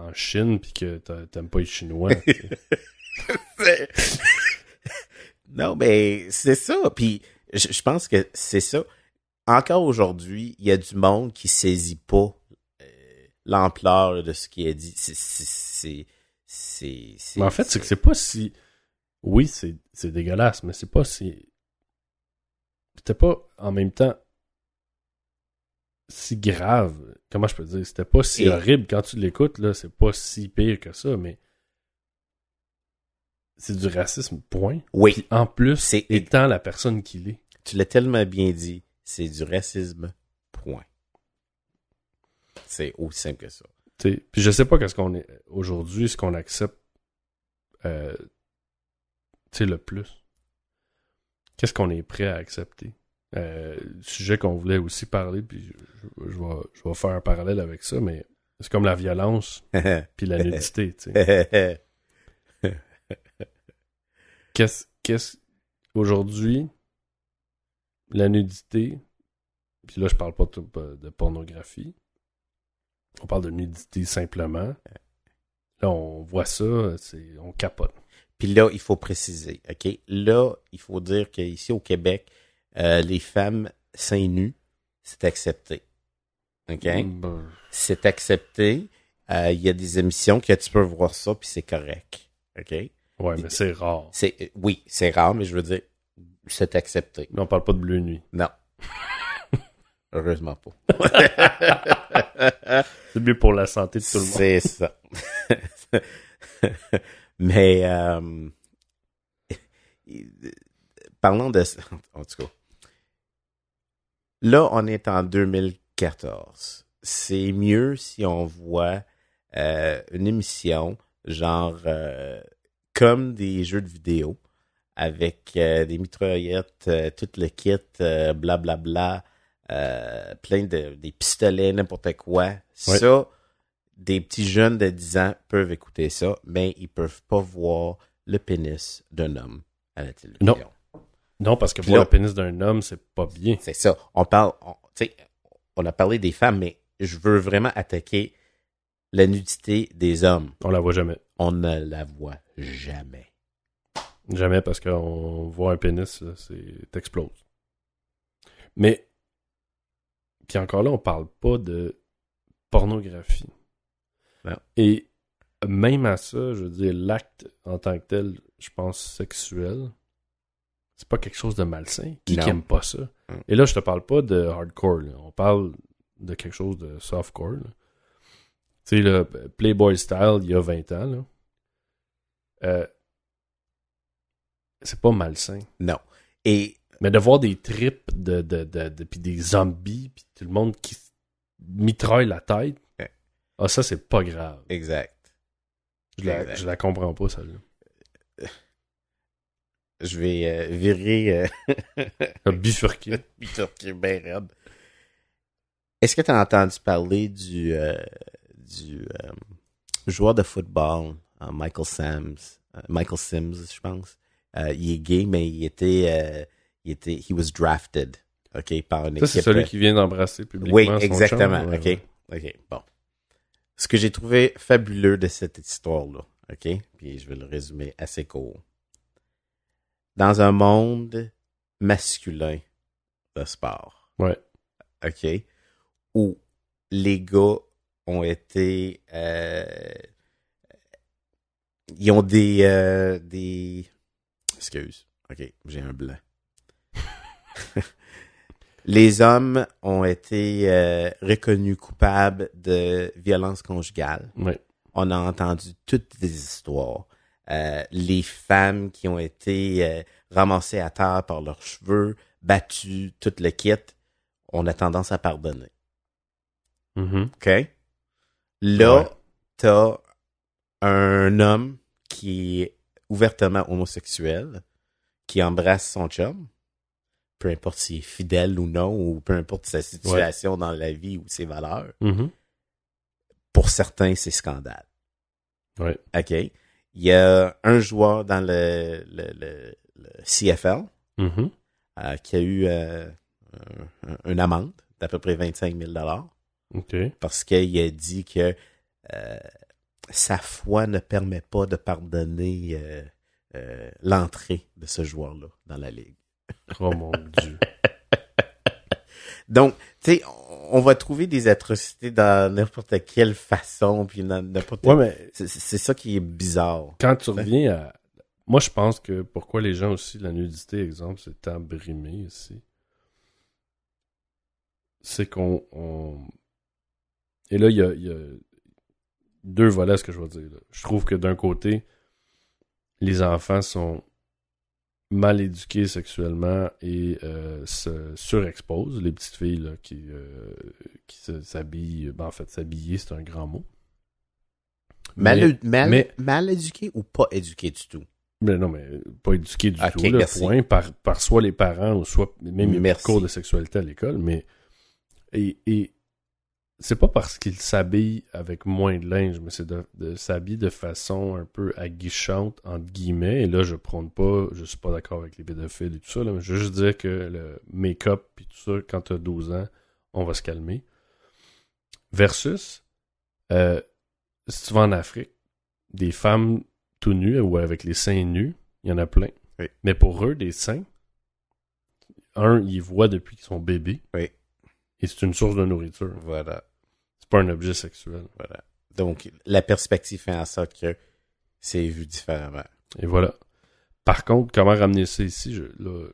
en Chine puis que t'a- t'aimes pas les Chinois. *laughs* non, mais c'est ça. Puis je, je pense que c'est ça. Encore aujourd'hui, il y a du monde qui saisit pas euh, l'ampleur de ce qui est dit. C'est, en fait, c'est que c'est pas si. Oui, c'est c'est dégueulasse, mais c'est pas si. C'était pas en même temps si grave. Comment je peux dire? C'était pas si Et- horrible quand tu l'écoutes, là. C'est pas si pire que ça, mais. C'est du racisme, point. Oui, Puis en plus, C'est- étant la personne qu'il est. tu l'as tellement bien dit. C'est du racisme. Point. C'est aussi simple que ça. Tu sais, Puis je sais pas qu'est-ce qu'on est aujourd'hui, ce qu'on accepte euh, tu sais, le plus. Qu'est-ce qu'on est prêt à accepter? Euh, sujet qu'on voulait aussi parler, puis je, je- je vais, je vais faire un parallèle avec ça, mais c'est comme la violence *laughs* puis la nudité. tu sais. *laughs* Qu'est-ce, qu'est-ce, aujourd'hui, la nudité, puis là je parle pas de, de pornographie, on parle de nudité simplement. Là, on voit ça, c'est, on capote. Puis là, il faut préciser, OK? Là, il faut dire qu'ici au Québec, euh, les femmes seins nus, c'est accepté. OK? Ben, C'est accepté. Euh, Il y a des émissions que tu peux voir ça, puis c'est correct. OK? ouais, mais c'est rare. C'est, euh, oui, c'est rare, mais je veux dire, c'est accepté. Là, on parle pas de bleu nuit. Non. *laughs* Heureusement pas. *laughs* C'est mieux pour la santé de tout le monde. C'est ça. *laughs* Mais euh, parlons de ça. En tout cas. Là, on est en 2014. C'est mieux si on voit euh, une émission genre euh, comme des jeux de vidéo avec euh, des mitraillettes, tout le kit, blablabla, euh, plein de des pistolets, n'importe quoi. Ouais. Ça, des petits jeunes de 10 ans peuvent écouter ça, mais ils peuvent pas voir le pénis d'un homme à la télévision. Non. Non, parce que Puis voir là- le pénis d'un homme, c'est pas bien. C'est ça. On parle, on, tu sais, on a parlé des femmes, mais je veux vraiment attaquer la nudité des hommes. On la voit jamais. On ne la voit jamais. Jamais parce qu'on voit un pénis, c'est t'exploses. Mais puis encore là, on parle pas de pornographie. Non. Et même à ça, je veux dire, l'acte en tant que tel, je pense sexuel, c'est pas quelque chose de malsain. Qui, Non. qui aime pas ça? Mm. Et là, je te parle pas de hardcore. là. On parle de quelque chose de softcore. Tu sais, le Playboy Style, il y a 20 ans. Euh, c'est pas malsain. Non. Et Mais de voir des tripes de, de, de, de- puis des zombies, puis tout le monde qui mitraille la tête, Ouais. ah, ça, c'est pas grave. exact. Je la, Exact. je la comprends pas, celle-là. Je vais euh, virer euh, *laughs* A bifurqué. bifurquer bien raide. Est-ce que tu as entendu parler du, euh, du euh, joueur de football, Michael Sims, Michael Sims, je pense? Il est gay, mais il était, il était, he was drafted, ok, par une Ça, c'est celui qui vient d'embrasser publiquement Oui, son exactement. Ouais, OK. ouais. OK. Bon. Ce que j'ai trouvé fabuleux de cette histoire-là, OK? Puis je vais le résumer assez court. Dans un monde masculin de sport, Ouais. OK? Où les gars ont été. euh, ils ont des. euh, des. Excuse. OK, j'ai un blanc. *laughs* Les hommes ont été euh, reconnus coupables de violence conjugale. Ouais. On a entendu toutes des histoires. Euh, les femmes qui ont été euh, ramassées à terre par leurs cheveux, battues, tout le kit, on a tendance à pardonner. Mhm. OK? Là, Ouais. t'as un homme qui est ouvertement homosexuel, qui embrasse son chum, peu importe s'il est fidèle ou non, ou peu importe sa situation dans la vie ou ses valeurs. Mhm. Pour certains, c'est scandale. Ouais. OK? Il y a un joueur dans le, le, le- le CFL Mhm. euh, qui a eu euh, un- une amende d'à peu près 25 000 OK. parce qu'il a dit que euh, sa foi ne permet pas de pardonner l'entrée de ce joueur-là dans la ligue. Oh mon Dieu. *laughs* Donc, tu sais, on va trouver des atrocités dans n'importe quelle façon, puis dans n'importe. Ouais, mais C'est ça qui est bizarre. quand tu reviens à. Moi, je pense que pourquoi les gens aussi, la nudité, exemple, c'est tant brimé ici. C'est qu'on. on- Et là, il y a, il y a deux volets à ce que je veux dire. là. Je trouve que d'un côté, les enfants sont mal éduqués sexuellement et euh, se surexposent. Les petites filles là, qui, euh, qui s'habillent. Ben, en fait, s'habiller, c'est un grand mot. Mal, Mais- mal, mais- mal éduqué ou pas éduqué du tout? Mais non, mais pas éduqué du Ok, tout, le merci. point, par, par soit les parents ou soit même les cours de sexualité à l'école, mais et, et c'est pas parce qu'ils s'habillent avec moins de linge, mais c'est de, de s'habiller de façon un peu aguichante, entre guillemets, et là je prône pas, je suis pas d'accord avec les pédophiles et tout ça, là, mais je veux juste dire que le make-up et tout ça, quand t'as 12 ans, on va se calmer. Versus, euh, si tu vas en Afrique, des femmes tout nus ou avec les seins nus, il y en a plein. Oui. Mais pour eux, des seins, un, ils voient depuis qu'ils sont bébés. Oui. Et c'est une source de nourriture. Voilà. Pas un objet sexuel. Voilà. Donc, la perspective fait en sorte que c'est vu différemment. Et voilà. Par contre, comment ramener ça ici, je, là,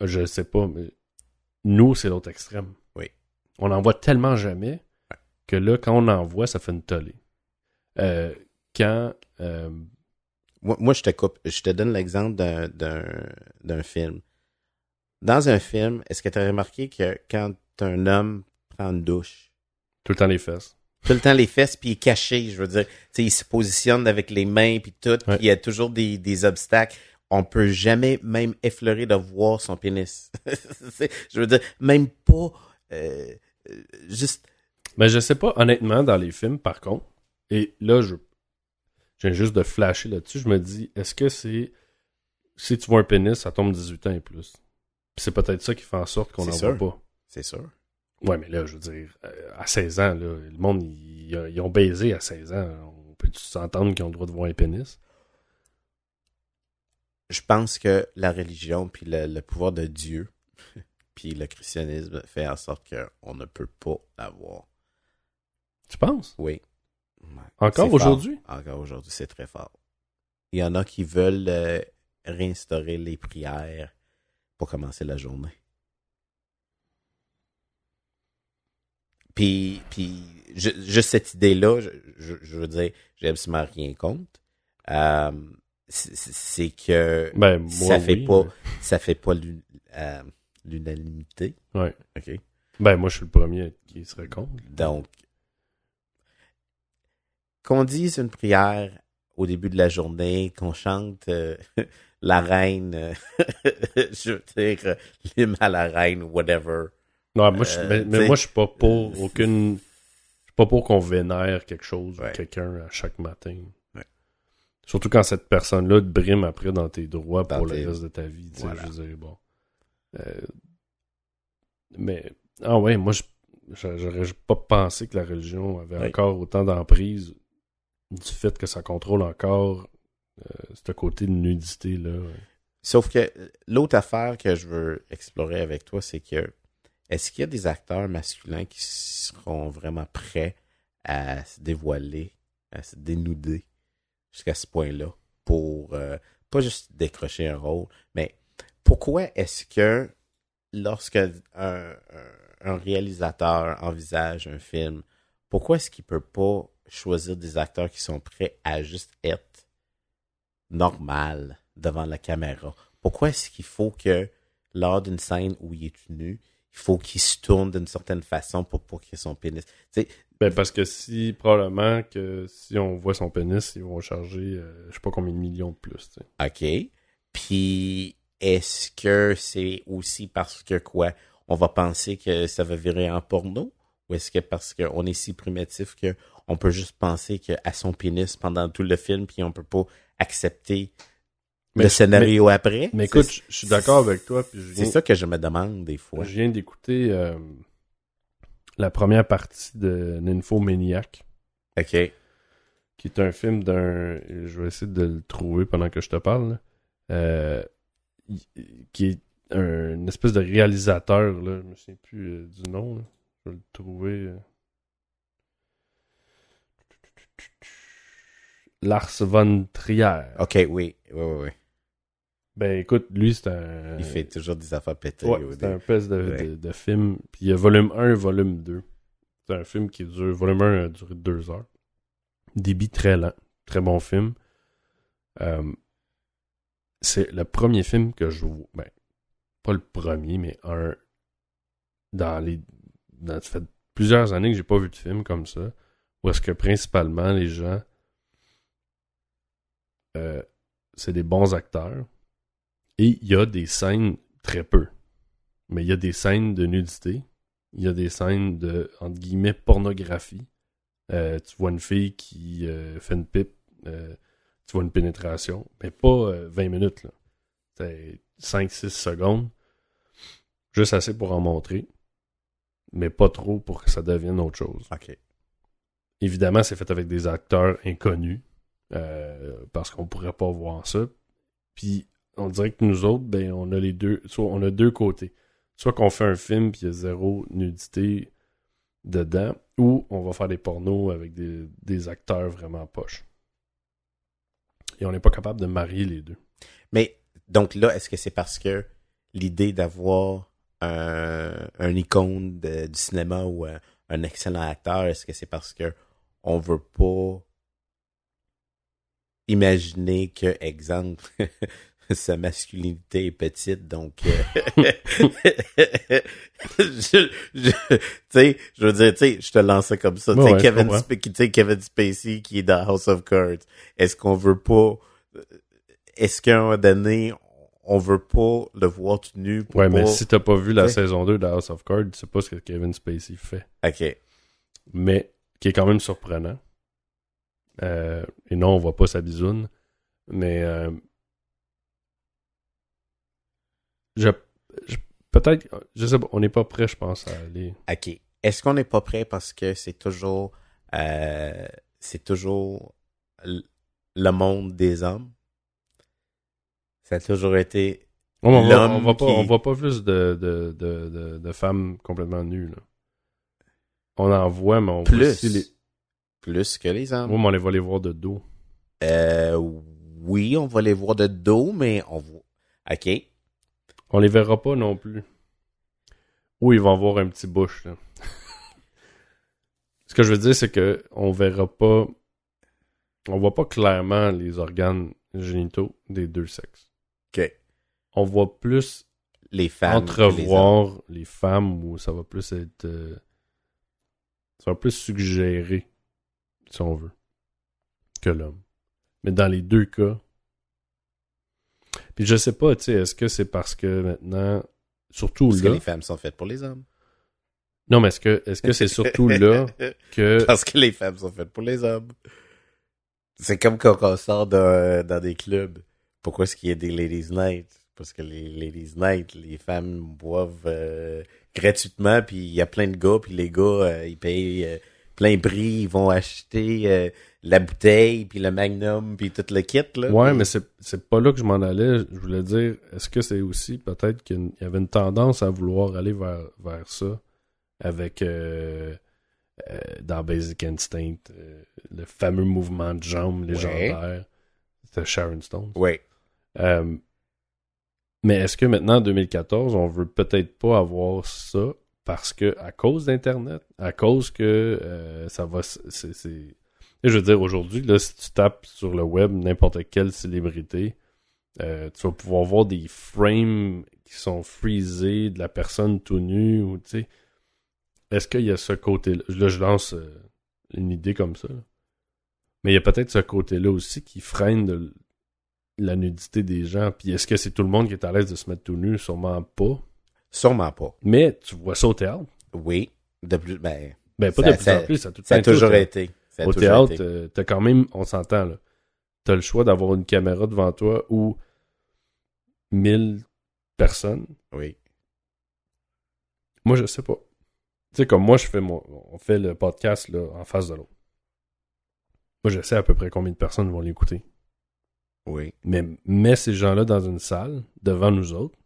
je sais pas, mais nous, c'est l'autre extrême. Oui. On en voit tellement jamais Ouais. que là, quand on en voit, ça fait une tollée. Euh, quand euh, Moi, moi, je te coupe. Je te donne l'exemple d'un, d'un, d'un film. Dans un film, est-ce que tu as remarqué que quand un homme prend une douche, tout le temps les fesses. tout le temps les fesses, puis il est caché, je veux dire, il se positionne avec les mains, puis tout, puis Ouais. il y a toujours des, des obstacles. On peut jamais même effleurer de voir son pénis. *laughs* Je veux dire, même pas euh, euh, juste... Mais je sais pas, honnêtement, dans les films, par contre, et là, je viens juste de flasher là-dessus, je me dis, est-ce que c'est. Si tu vois un pénis, ça tombe 18 ans et plus. C'est peut-être ça qui fait en sorte qu'on n'en voit pas. C'est sûr. Ouais, mais là, je veux dire, euh, à 16 ans, là, le monde, ils, ont baisé à 16 ans. On peut s'entendre qu'ils ont le droit de voir un pénis? je pense que la religion puis le, le pouvoir de Dieu *laughs* puis le christianisme fait en sorte qu'on ne peut pas l'avoir. Tu penses? Oui. Ouais. Encore aujourd'hui? Encore aujourd'hui, c'est très fort. Il y en a qui veulent euh, réinstaurer les prières pour commencer la journée. Puis, puis ju- juste cette idée-là, je, je, je veux dire, j'ai absolument rien contre. Euh, c'est- que Ben, moi, ça fait oui, pas, mais- ça fait pas l'un- l'unanimité. Ouais. OK. Ben, moi, je suis le premier qui serait contre. Donc, qu'on dise une prière au début de la journée, qu'on chante euh, *laughs* la reine, euh, *laughs* je veux dire, l'hymne à la reine, whatever. Non, moi, je, Euh, mais, moi, je suis pas pour euh, aucune. Je suis pas pour qu'on vénère quelque chose Ouais. ou quelqu'un à chaque matin. Ouais. Surtout quand cette personne-là te brime après dans tes droits Dans pour tes- le reste de ta vie. tu sais, Voilà. Je veux dire, bon. Euh, mais, ah ouais, moi, j'aurais pas pensé que la religion avait Ouais. encore autant d'emprise du fait que ça contrôle encore euh, ce côté de nudité, là. Sauf que l'autre affaire que je veux explorer avec toi, c'est que est-ce qu'il y a des acteurs masculins qui seront vraiment prêts à se dévoiler, à se dénuder jusqu'à ce point-là pour euh, pas juste décrocher un rôle, mais pourquoi est-ce que lorsque un réalisateur envisage un film, pourquoi est-ce qu'il peut pas choisir des acteurs qui sont prêts à juste être normal devant la caméra? Pourquoi est-ce qu'il faut que lors d'une scène où il est nu, il faut qu'il se tourne d'une certaine façon pour, pour qu'il ait son pénis? Ben parce que si probablement que si on voit son pénis, ils vont charger euh, je sais pas combien de millions de plus. OK. Puis, est-ce que c'est aussi parce que quoi? On va penser que ça va virer en porno? Ou est-ce que parce qu'on est si primitif que on peut juste penser que à son pénis pendant tout le film puis on peut pas accepter Mais le scénario après? Mais écoute, je je suis d'accord avec toi. C'est ça que je me demande des fois. je viens d'écouter euh, la première partie de Nymphomaniac, OK. qui est un film d'un. Je vais essayer de le trouver pendant que je te parle. Euh, qui est un, une espèce de réalisateur, là, je me souviens plus euh, du nom. là. Je vais le trouver. Lars von Trier. OK, oui. Oui, oui, oui. Ben écoute, lui c'est un. Il fait toujours des affaires pétées. Ouais, c'est un de, Ouais. de, de film. Puis il y a volume 1 et volume 2. C'est un film qui dure. Volume 1 a duré 2 heures. Débit très lent. Très bon film. Euh, c'est le premier film que je vois. Ben, pas le premier, mais un. Dans les. Dans, ça fait plusieurs années que j'ai pas vu de film comme ça. Où est-ce que principalement les gens. euh, c'est des bons acteurs. Et il y a des scènes très peu. Mais il y a des scènes de nudité. Il y a des scènes de, entre guillemets, pornographie. Euh, tu vois une fille qui euh, fait une pipe. euh, tu vois une pénétration. Mais pas euh, 20 minutes. là. C'est 5-6 secondes. Juste assez pour en montrer. Mais pas trop pour que ça devienne autre chose. OK. Évidemment, c'est fait avec des acteurs inconnus. parce qu'on pourrait pas voir ça. Puis on dirait que nous autres, ben, on a les deux. Soit on a deux côtés. Soit qu'on fait un film puis il y a zéro nudité dedans, ou on va faire des pornos avec des, acteurs vraiment poches. Et on n'est pas capable de marier les deux. Mais donc là, est-ce que c'est parce que l'idée d'avoir un, icône du cinéma ou un, un excellent acteur, est-ce que c'est parce que on veut pas imaginer que, exemple, *laughs* *laughs* sa masculinité est petite, donc euh, *laughs* *laughs* je, je- tu sais, je veux dire, tu sais, je te lance ça comme ça. Tu Ouais, Kevin. Sp- Kevin Spacey qui est dans House of Cards. Est-ce qu'on veut pas est-ce qu'à un moment donné, on veut pas le voir tout nu pour Ouais, mais si t'as pas vu la saison 2 de House of Cards, tu sais pas ce que Kevin Spacey fait. OK. mais qui est quand même surprenant. Euh, et non, on voit pas sa bisoune, mais euh, je, je- peut-être, je sais pas, on n'est pas prêt, je pense, à aller. OK. Est-ce qu'on n'est pas prêt parce que c'est toujours euh, c'est toujours le monde des hommes? Ça a toujours été. On, on, voit, on voit pas, qui- on voit pas plus de, de, de, de, de femmes complètement nues. Là. On en voit, mais on voit Plus. aussi les. Plus que les hommes. Oui, mais on les va les voir de dos. Euh, oui, on va les voir de dos, mais on voit. OK. On les verra pas non plus. Ou ils vont avoir un petit bouche. Là. *laughs* Ce que je veux dire, c'est que on verra pas. On voit pas clairement les organes génitaux des deux sexes. OK. On voit plus Les femmes. les entrevoir les, femmes où ça va plus être. euh, ça va plus suggérer, si on veut, que l'homme. Mais dans les deux cas. Puis je sais pas, tu sais, est-ce que c'est parce que maintenant. Surtout Parce que là. les femmes sont faites pour les hommes. Non, mais est-ce que est-ce que c'est surtout là *laughs* que. Parce que les femmes sont faites pour les hommes. C'est comme quand on sort dans, dans des clubs. Pourquoi est-ce qu'il y a des ladies night? Parce que les ladies night, les femmes boivent euh, gratuitement, puis il y a plein de gars, puis les gars, euh, ils payent euh, plein prix, ils vont acheter euh, la bouteille, puis le magnum, puis tout le kit. Là, Ouais, Puis- mais c'est c'est pas là que je m'en allais. Je voulais dire, est-ce que c'est aussi peut-être qu'il y avait une tendance à vouloir aller vers, vers ça avec euh, euh, dans Basic Instinct, le fameux mouvement de jambes légendaire. C'était Sharon Stone. Ouais. Euh, mais est-ce que maintenant, en 2014, on veut peut-être pas avoir ça parce que, à cause d'Internet, à cause que euh, ça va. Je veux dire, aujourd'hui, là, si tu tapes sur le web n'importe quelle célébrité, euh, tu vas pouvoir voir des frames qui sont freezés de la personne tout nue ou. Est-ce qu'il y a ce côté-là? Là, je lance euh, une idée comme ça. Mais il y a peut-être ce côté-là aussi qui freine la nudité des gens. Puis est-ce que c'est tout le monde qui est à l'aise de se mettre tout nu? Sûrement pas. Sûrement pas. Mais tu vois ça au théâtre? Oui. De plus, ben, Ben, pas Ça- de plus ça- en plus. Ça a, tout ça a toujours été. Ça a Au toujours théâtre, euh, t'as quand même, on s'entend là, t'as le choix d'avoir une caméra devant toi ou 1000 personnes. Oui. Moi, je sais pas. Tu sais, comme moi, je fais mon, on fait le podcast là, en face de l'autre. Moi, je sais à peu près combien de personnes vont l'écouter. Oui. Mais mets ces gens-là dans une salle, devant nous autres,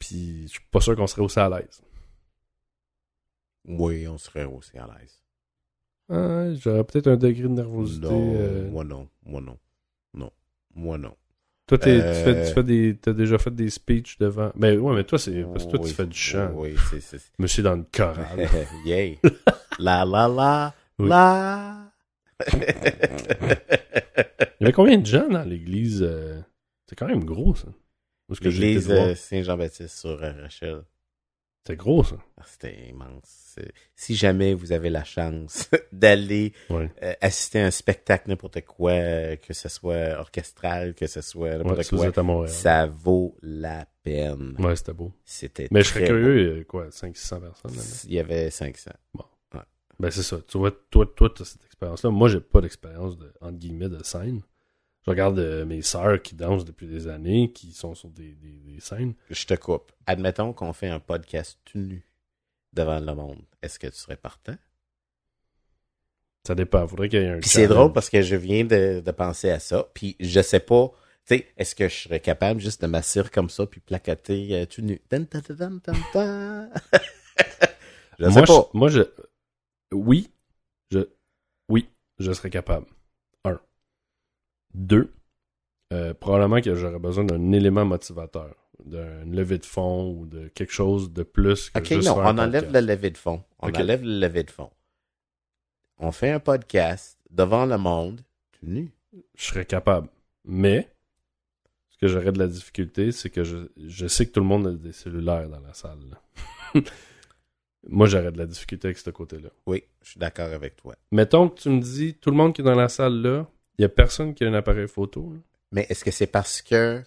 puis je suis pas sûr qu'on serait aussi à l'aise. Oui, on serait aussi à l'aise. Ah, J'aurais peut-être un degré de nervosité. Non, euh. moi non. Moi non. Non. Moi non. Toi, Euh, tu, fais, tu fais des, t'as déjà fait des speeches devant. Ben ouais, mais toi, c'est parce que toi, Oui. tu fais du chant. Oui, c'est... c'est- Monsieur dans une chorale. *laughs* Yay. La la la. Oui. La. Il y avait combien de gens dans l'église euh, C'est quand même gros, ça. L'église euh, Saint-Jean-Baptiste sur euh, Rachel. C'était gros, ça. Ah, C'était immense. Si jamais vous avez la chance *laughs* d'aller Ouais. euh, assister à un spectacle, n'importe quoi, euh, que ce soit orchestral, que ce soit Ouais, n'importe vous quoi, ça vaut la peine. Ouais, c'était beau. C'était Mais je serais curieux, euh, quoi, 500-600 personnes beau. Il y avait 500. Ben c'est ça. Tu vois, toi, toi, t'as cette expérience-là. Moi, j'ai pas d'expérience de, entre guillemets, de scène. Je regarde euh, mes sœurs qui dansent depuis des années, qui sont sur des, des, des scènes. Je te coupe. Admettons qu'on fait un podcast tout nu devant le monde. Est-ce que tu serais partant? Ça dépend. Faudrait qu'il y ait un Puis c'est drôle parce que je viens de, de penser à ça. Puis je sais pas, tu sais, est-ce que je serais capable juste de m'asseoir comme ça puis placoter euh, tout nu? *laughs* Je sais moi, pas. Je, moi, je. Oui. Je. Oui, je serais capable. Deux. euh, probablement que j'aurais besoin d'un élément motivateur. D'une levée de fond ou de quelque chose de plus que Ok, juste non, faire on enlève podcast. le lever de fond. On enlève le lever de fond. On fait un podcast devant le monde tout nu. Je serais capable. Mais. Ce que j'aurais de la difficulté, c'est que je, je sais que tout le monde a des cellulaires dans la salle. *laughs* moi, j'aurais de la difficulté avec ce côté-là. Oui, je suis d'accord avec toi. Mettons que tu me dis, tout le monde qui est dans la salle là, il y a personne qui a un appareil photo. là. Mais est-ce que c'est parce que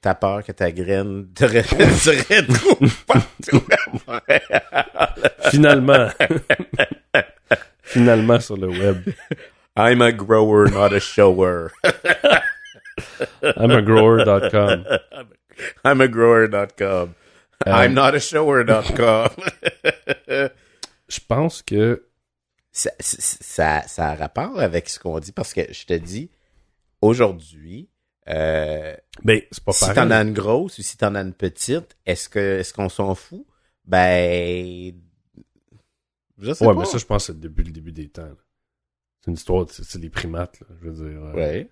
t'as peur que ta graine te re- se retrouve partout? À Montréal? Finalement. *laughs* Finalement sur le web. I'm a grower, not a shower. I'm a grower.com. I'm a grower.com. Euh, I'm not a shower.com. Je pense que ça, ça, ça a rapport avec ce qu'on dit parce que je te dis, aujourd'hui, euh, Ben, c'est pas si t'en as une grosse ou si t'en as une petite, est-ce que est-ce qu'on s'en fout? Ben je sais Ouais, pas. mais ça, je pense que c'est depuis le début des temps. C'est une histoire, c'est les primates, là, je veux dire. euh, Ouais.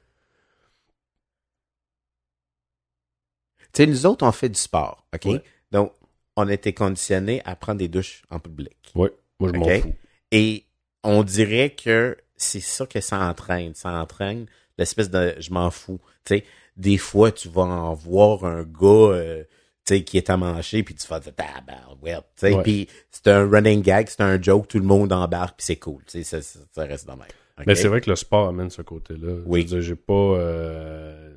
Tu sais, nous autres, on fait du sport, OK? Ouais. Donc, on été conditionnés à prendre des douches en public. Ouais, moi, je m'en Ok? fous. Et on dirait que c'est ça que ça entraîne. Ça entraîne l'espèce de je m'en fous. Tu sais, des fois, tu vas en voir un gars euh, tu sais, qui est amanché, puis tu dire ah, ben, ouais, tu sais, Ouais. puis c'est un running gag, c'est un joke, tout le monde embarque, puis c'est cool. Tu sais, ça, ça, ça reste dans même. OK? Mais c'est vrai que le sport amène ce côté-là. Oui. J'ai pas. euh,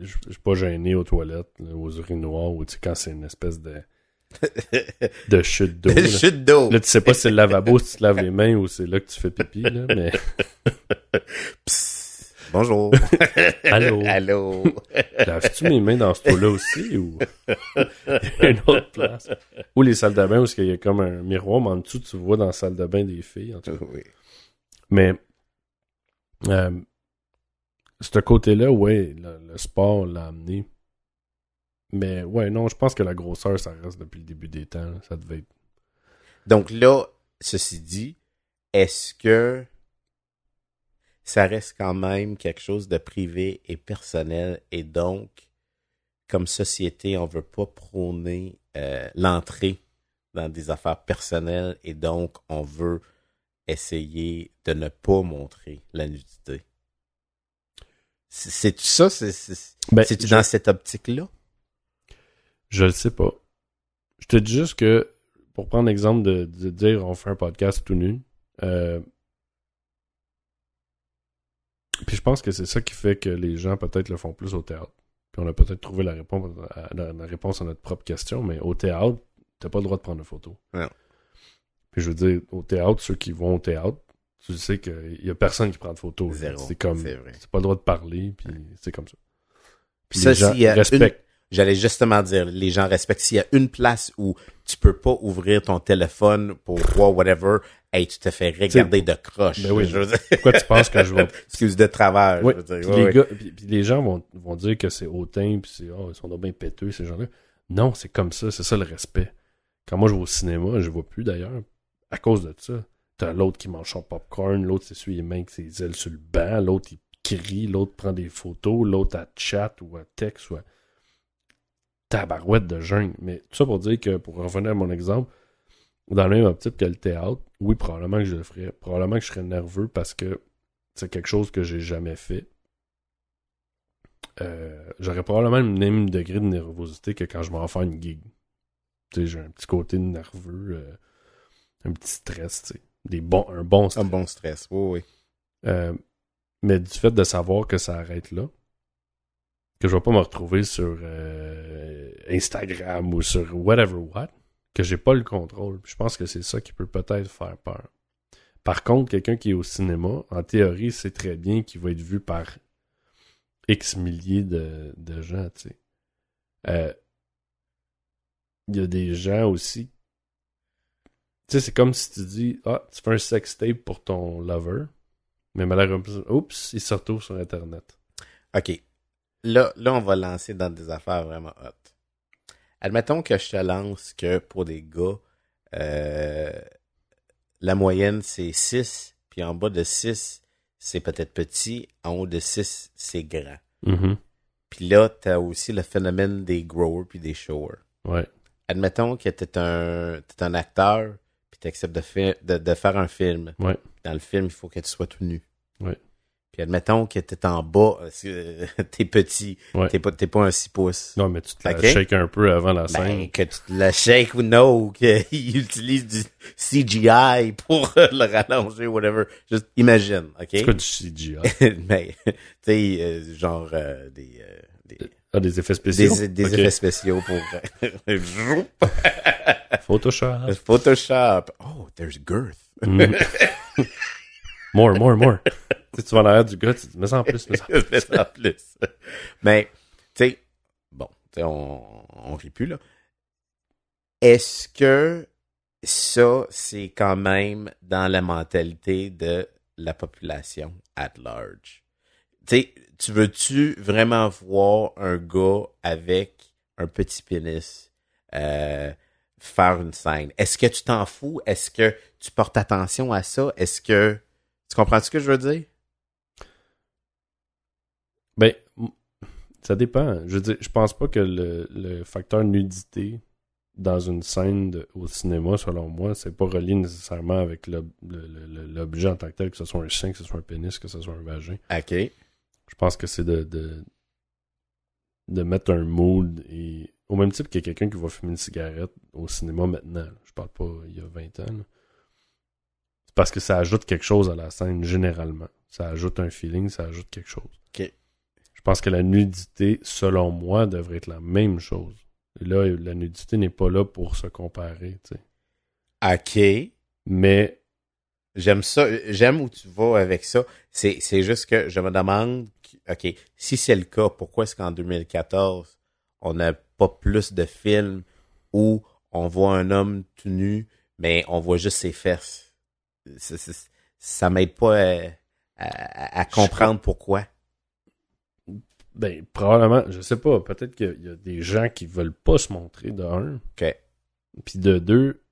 je je suis pas gêné aux toilettes, là, aux urinoirs, ou quand c'est une espèce de. De chute d'eau. là. Chute d'eau. Là, tu sais pas si c'est le lavabo, si tu te laves les mains ou c'est là que tu fais pipi, là, *laughs* mais. Psst. Bonjour. *laughs* Allô? Allô. *laughs* Laves-tu mes mains dans ce eau-là aussi ou? Une autre place? Ou les salles de bain où il y a comme un miroir, mais en dessous, tu vois dans la salle de bain des filles. En tout cas. oui. Mais, euh, ce côté-là, ouais, le, le sport l'a amené. Mais, ouais, non, je pense que la grosseur, ça reste depuis le début des temps. là. Ça devait être. Donc là, ceci dit, est-ce que ça reste quand même quelque chose de privé et personnel et donc, comme société, on veut pas prôner euh, l'entrée dans des affaires personnelles et donc on veut essayer de ne pas montrer la nudité? C'est c'est ça, c'est Ben, je- dans cette optique-là? Je le sais pas. Je te dis juste que, pour prendre l'exemple de, de dire on fait un podcast tout nu, euh, puis je pense que c'est ça qui fait que les gens peut-être le font plus au théâtre. Puis on a peut-être trouvé la réponse, à, la, la réponse à notre propre question, mais au théâtre, t'as pas le droit de prendre de photos. Non. Puis je veux dire, au théâtre, ceux qui vont au théâtre, tu sais qu'il y a personne qui prend de photos. C'est comme, C'est pas le droit de parler, puis c'est comme ça. Puis Ça, les gens s'il y a une- respectent. J'allais justement dire, les gens respectent. S'il y a une place où tu peux pas ouvrir ton téléphone pour voir whatever, hey, tu te fais regarder de croche. Ben oui. Je veux dire, Pourquoi tu penses que je vais *laughs* excuse de travers. Ouais, je veux dire. puis les ouais. gars, puis, puis les gens vont, vont dire que c'est hautain, puis c'est oh, ils sont bien péteux ces gens-là. Non, c'est comme ça, c'est ça le respect. Quand moi je vais au cinéma, je vois plus d'ailleurs à cause de ça. T'as l'autre qui mange son popcorn, l'autre s'essuie les mains avec ses ailes sur le banc, l'autre il crie, l'autre prend des photos, l'autre à chat ou à texte ou à tabarouette de jungle. Mais tout ça pour dire que, pour revenir à mon exemple, dans le même optique que le théâtre, oui, probablement que je le ferais. Probablement que je serais nerveux parce que c'est quelque chose que j'ai jamais fait. Euh, J'aurais probablement le même degré de nervosité que quand je m'en fais une gig. Tu sais, j'ai un petit côté nerveux, euh, un petit stress, tu sais. Des bons, un bon stress. Un bon stress. Oui, oui. Euh, mais du fait de savoir que ça arrête là, que je vais pas me retrouver sur euh, Instagram ou sur whatever what, que j'ai pas le contrôle. Je pense que c'est ça qui peut peut-être faire peur. Par contre, quelqu'un qui est au cinéma, en théorie, c'est très bien qu'il va être vu par X milliers de, de gens, tu. Euh, Il y a des gens aussi. Tu sais, c'est comme si tu dis Ah, tu fais un sex tape pour ton lover, mais malheureusement, oups, il se retrouve sur Internet. OK. Là, là, on va lancer dans des affaires vraiment hot. Admettons que je te lance que pour des gars, euh, la moyenne, c'est 6, puis en bas de 6, c'est peut-être petit, en haut de 6, c'est grand. Mhm. Puis là, t'as aussi le phénomène des growers puis des showers. Ouais. Admettons que t'es un, t'es un acteur, puis t'acceptes de, fa- de, de faire un film. Ouais. Dans le film, il faut que tu sois tout nu. Ouais. Puis admettons que t'es en bas, euh, euh, *laughs* t'es petit, Ouais. t'es pas, t'es pas un 6 pouces. Non, mais tu te la Ok. shakes un peu avant la Ben, scène. que tu te la shake ou non, qu'il *laughs* utilise du CGI pour le rallonger, whatever. Juste imagine, OK? C'est quoi du CGI? Mais, *laughs* tu sais, euh, genre euh, des, euh, des, Ah, des effets spéciaux? des, des effets spéciaux pour euh, Photoshop. Photoshop. Oh, there's girth. Mhm. More, more, more. *laughs* tu vas en arrière du gars, tu te mets ça en plus, mets ça en plus. Mais *laughs* en plus. Mais, tu sais, bon, tu sais, on, on rit plus, là. Est-ce que ça, c'est quand même dans la mentalité de la population at large? Tu sais, tu veux-tu vraiment voir un gars avec un petit pénis euh, faire une scène? Est-ce que tu t'en fous? Est-ce que tu portes attention à ça? Est-ce que... Tu comprends ce que je veux dire? Ben, ça dépend. Je veux dire, je pense pas que le, le facteur nudité dans une scène de- au cinéma, selon moi, c'est pas relié nécessairement avec l'objet en tant que tel, que ce soit un sein, que ce soit un pénis, que ce soit un vagin. OK. Je pense que c'est de, de, de mettre un mood et au même type qu'il y a quelqu'un qui va fumer une cigarette au cinéma maintenant. Je parle pas il y a 20 ans. là. Parce que ça ajoute quelque chose à la scène généralement. Ça ajoute un feeling, ça ajoute quelque chose. Je pense que la nudité, selon moi, devrait être la même chose. Et là, la nudité n'est pas là pour se comparer, tu sais. OK. Mais J'aime ça. J'aime où tu vas avec ça. C'est, c'est juste que je me demande, OK, si c'est le cas, pourquoi est-ce qu'en 2014, on n'a pas plus de films où on voit un homme tout nu, mais on voit juste ses fesses? C'est- c'est- ça m'aide pas à, à- à comprendre pourquoi. ben probablement, je sais pas, peut-être qu'il y a des gens qui veulent pas se montrer de un. OK. Puis de deux,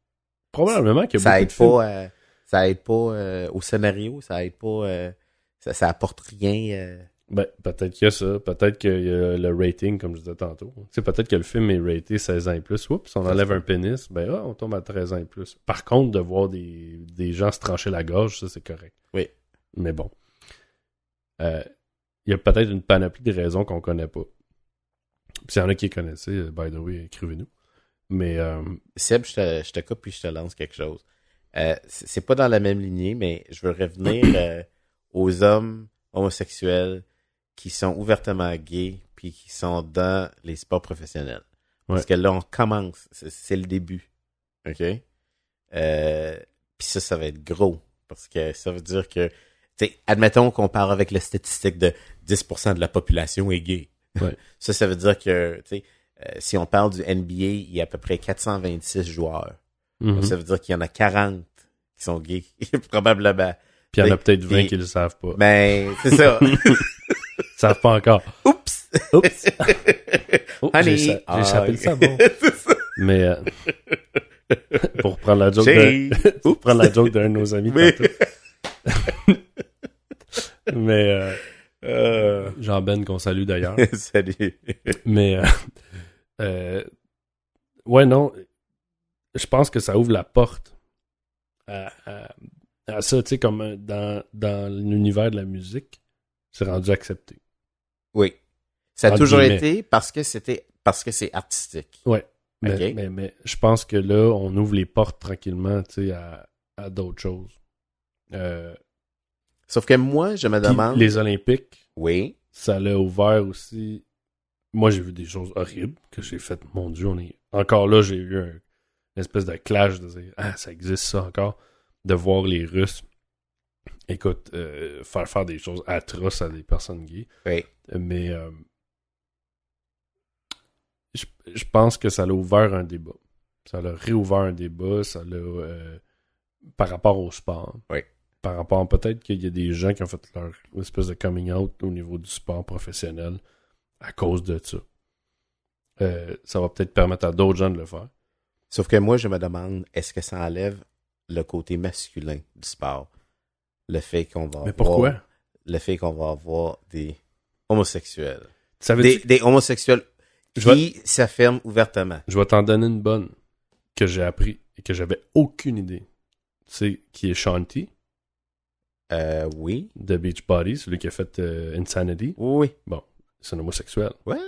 probablement qu'il y a Ça beaucoup aide de films. pas, euh, ça aide pas euh, au scénario, ça aide pas, euh, ça, ça apporte rien. Ben, peut-être qu'il y a ça. Peut-être qu'il y a le rating, comme je disais tantôt. Tu sais, peut-être que le film est raté 16 ans et plus. Oups, on enlève un pénis. Ben, ah, on tombe à 13 ans et plus. Par contre, de voir des, des gens se trancher la gorge, ça, c'est correct. Oui. Mais bon. Euh, Il y a peut-être une panoplie de raisons qu'on connaît pas. Puis s'il y en a qui connaissaient, euh, by the way, écrivez-nous. Mais, euh, Seb, je te, je te coupe puis je te lance quelque chose. Euh, c'est pas dans la même lignée, mais je veux revenir *clears throat* aux hommes homosexuels qui sont ouvertement gays puis qui sont dans les sports professionnels. Parce que là, on commence. C'est le début. OK? Euh, puis ça, ça va être gros. Parce que ça veut dire que, tu sais, admettons qu'on part avec la statistique de 10% de la population est gay. Ouais. *laughs* ça, ça veut dire que, tu sais, euh, si on parle du NBA, il y a à peu près 426 joueurs. mhm. Donc, ça veut dire qu'il y en a 40 qui sont gays, *laughs* probablement. puis il y en a peut-être 20 puis- qui le savent pas. Ben, c'est ça. *laughs* Savent pas encore. Oups! Oups! *laughs* Oh, j'ai Honey. j'ai Ah, *laughs* ça. Mais euh, *laughs* pour prendre la joke de, pour prendre la joke d'un de nos amis tantôt. Mais euh, Euh, Jean Ben qu'on salue d'ailleurs. Salut. Mais euh, ouais non, je pense que ça ouvre la porte à, à, à ça, tu sais comme dans dans l'univers de la musique, c'est rendu accepté. Oui. Ça a toujours guillemets. été parce que c'était parce que c'est artistique. Ouais. Mais, mais, mais je pense que là, on ouvre les portes tranquillement, à, à d'autres choses. Euh, Sauf que moi, je me demande. les Olympiques, Oui. ça l'a ouvert aussi. Moi, j'ai vu des choses horribles que j'ai faites. Mon Dieu, on est. Encore là, j'ai eu un- une espèce de clash de dire Ah, ça existe ça encore? De voir les Russes, écoute, euh, faire faire des choses atroces à des personnes gays. Oui. Mais euh, je, je pense que ça l'a ouvert un débat. Ça l'a réouvert un débat. Ça l'a. euh, par rapport au sport. Oui. Par rapport. Peut-être qu'il y a des gens qui ont fait leur espèce de coming out au niveau du sport professionnel à cause de ça. Euh, ça va peut-être permettre à d'autres gens de le faire. Sauf que moi, je me demande, est-ce que ça enlève le côté masculin du sport? Le fait qu'on va Mais avoir-? Le fait qu'on va avoir des homosexuels. Ça veut Des, dire- des homosexuels Je qui s'affirment ouvertement. Je vais t'en donner une bonne que j'ai appris et que j'avais aucune idée. Tu sais, qui est Shanti Euh, oui. de Beachbody, celui qui a fait euh, Insanity. Oui. C'est un homosexuel. What?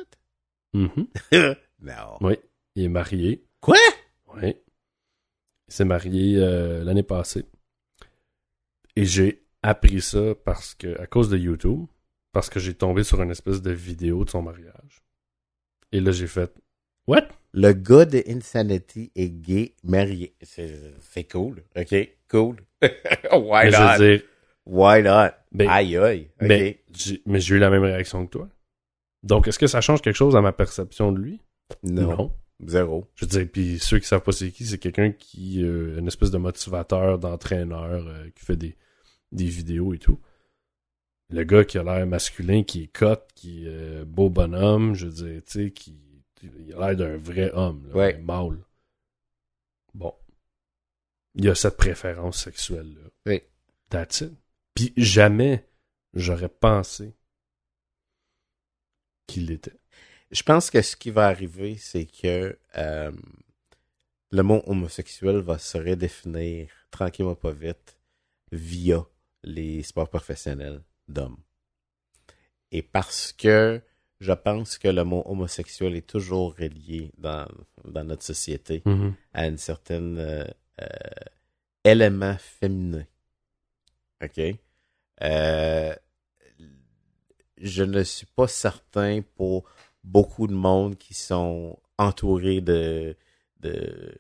Mhm. *laughs* non. Oui. Il est marié. Quoi? Oui. Il s'est marié euh, l'année passée. Et j'ai appris ça parce que, à cause de YouTube, parce que j'ai tombé sur une espèce de vidéo de son mariage. Et là, j'ai fait What? Le gars de Insanity est gay, marié. C'est cool. OK? Cool. *laughs* Why Mais je not? veux dire, Why not? ben, aïe, aïe. Ben, mais j'ai eu la même réaction que toi. Donc, est-ce que ça change quelque chose à ma perception de lui? non. Zéro. Je veux dire, puis ceux qui savent pas c'est qui, c'est quelqu'un qui euh, une espèce de motivateur, d'entraîneur, euh, qui fait des, des vidéos et tout. le gars qui a l'air masculin, qui est cut, qui est euh, beau bonhomme, je veux dire, tu sais, qui il a l'air d'un vrai homme, là, Ouais. un mâle. Bon. Il y a cette préférence sexuelle-là. Oui. That's it. Puis jamais j'aurais pensé qu'il l'était. Je pense que ce qui va arriver, c'est que euh, le mot homosexuel va se redéfinir tranquillement pas vite via les sports professionnels d'hommes. Et parce que je pense que le mot homosexuel est toujours relié dans, dans notre société à une certaine euh, euh, élément féminin. OK? Euh, je ne suis pas certain pour beaucoup de monde qui sont entourés de, de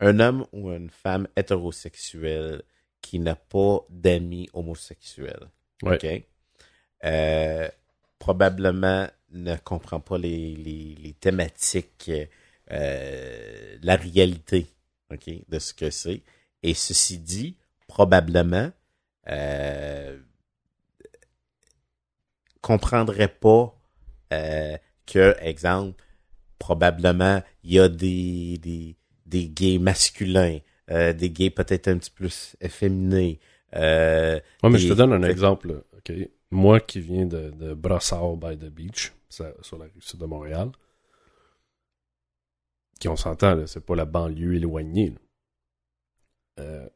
un homme ou une femme hétérosexuelle qui n'a pas d'amis homosexuels. Ouais. OK? Euh, probablement ne comprend pas les, les, les thématiques, euh, la réalité OK, de ce que c'est. Et ceci dit, probablement, euh, comprendrait pas euh, que, exemple, probablement, il y a des, des, des gays masculins, euh, des gays peut-être un petit peu plus efféminés. Euh, Ouais, mais je te donne un exemple. là, OK? Moi qui viens de, de Brossard by the Beach, sur la rive sud de Montréal, qui on s'entend, c'est pas la banlieue éloignée. Euh,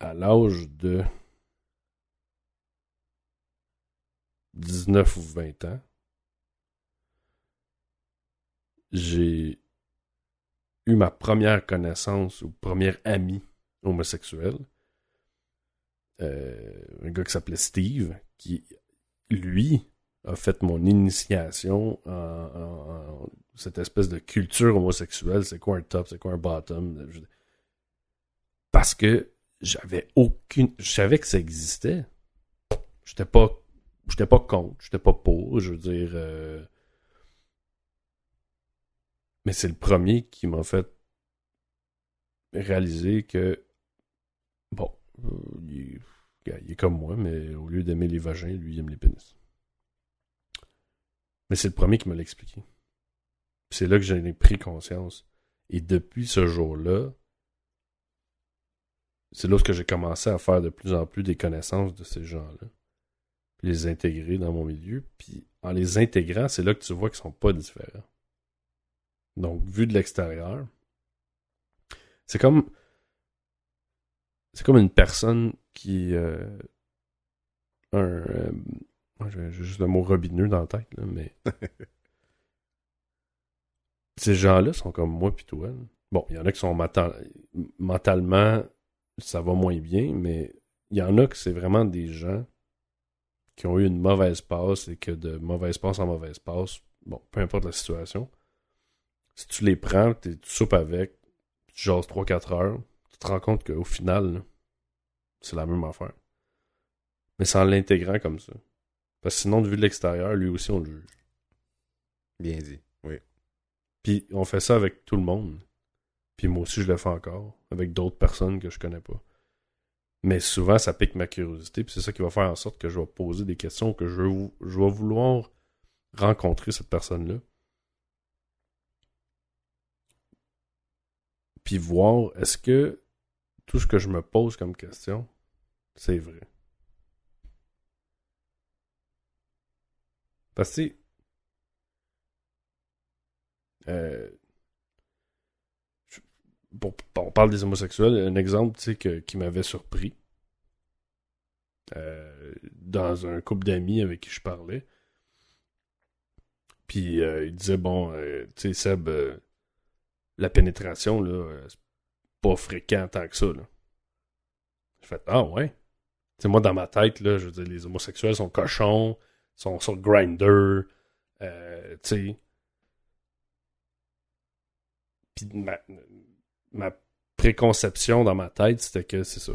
à l'âge de 19 ou 20 ans, j'ai eu ma première connaissance ou première amie homosexuelle euh, un gars qui s'appelait Steve, qui, lui, a fait mon initiation en, cette espèce de culture homosexuelle. C'est quoi un top, c'est quoi un bottom? Parce que j'avais aucune... Je savais que ça existait. J'étais pas... J'étais pas contre, j'étais pas pour, je veux dire... euh, Mais c'est le premier qui m'a fait réaliser que bon, euh, il, est, comme moi, mais au lieu d'aimer les vagins, lui, il aime les pénis. Mais c'est le premier qui me l'a expliqué. C'est là que j'en ai pris conscience. Et depuis ce jour-là, c'est là que j'ai commencé à faire de plus en plus des connaissances de ces gens-là. Les intégrer dans mon milieu. Puis en les intégrant, c'est là que tu vois qu'ils sont pas différents. Donc, vu de l'extérieur, c'est comme c'est comme une personne qui euh, un euh, j'ai juste le mot robineux dans la tête là, mais *laughs* ces gens-là sont comme moi puis toi. là. Bon, il y en a qui sont mental- mentalement ça va moins bien, mais il y en a que c'est vraiment des gens qui ont eu une mauvaise passe et que de mauvaise passe en mauvaise passe, bon, peu importe la situation, si tu les prends, tu soupes avec, tu jases 3-4 heures, tu te rends compte qu'au final, c'est la même affaire. Mais c'est en l'intégrant comme ça. Parce que sinon, de vue de l'extérieur, lui aussi, on le juge. Bien dit. Oui. Puis on fait ça avec tout le monde. Puis moi aussi, je le fais encore. Avec d'autres personnes que je connais pas. Mais souvent, ça pique ma curiosité. Puis c'est ça qui va faire en sorte que je vais poser des questions, que je vais vouloir rencontrer cette personne-là. Puis voir, est-ce que tout ce que je me pose comme question, c'est vrai? Parce que, euh, on parle des homosexuels, un exemple que- qui m'avait surpris euh, dans un couple d'amis avec qui je parlais. Puis euh, il disait bon, tu sais, Seb, la pénétration, là, euh, c'est pas fréquent tant que ça. Là. J'ai fait Ah ouais. Sais, moi, dans ma tête, là, je veux dire, les homosexuels sont cochons, sont sur Grindr, euh, tu sais. Puis ma, préconception dans ma tête, c'était que c'est ça.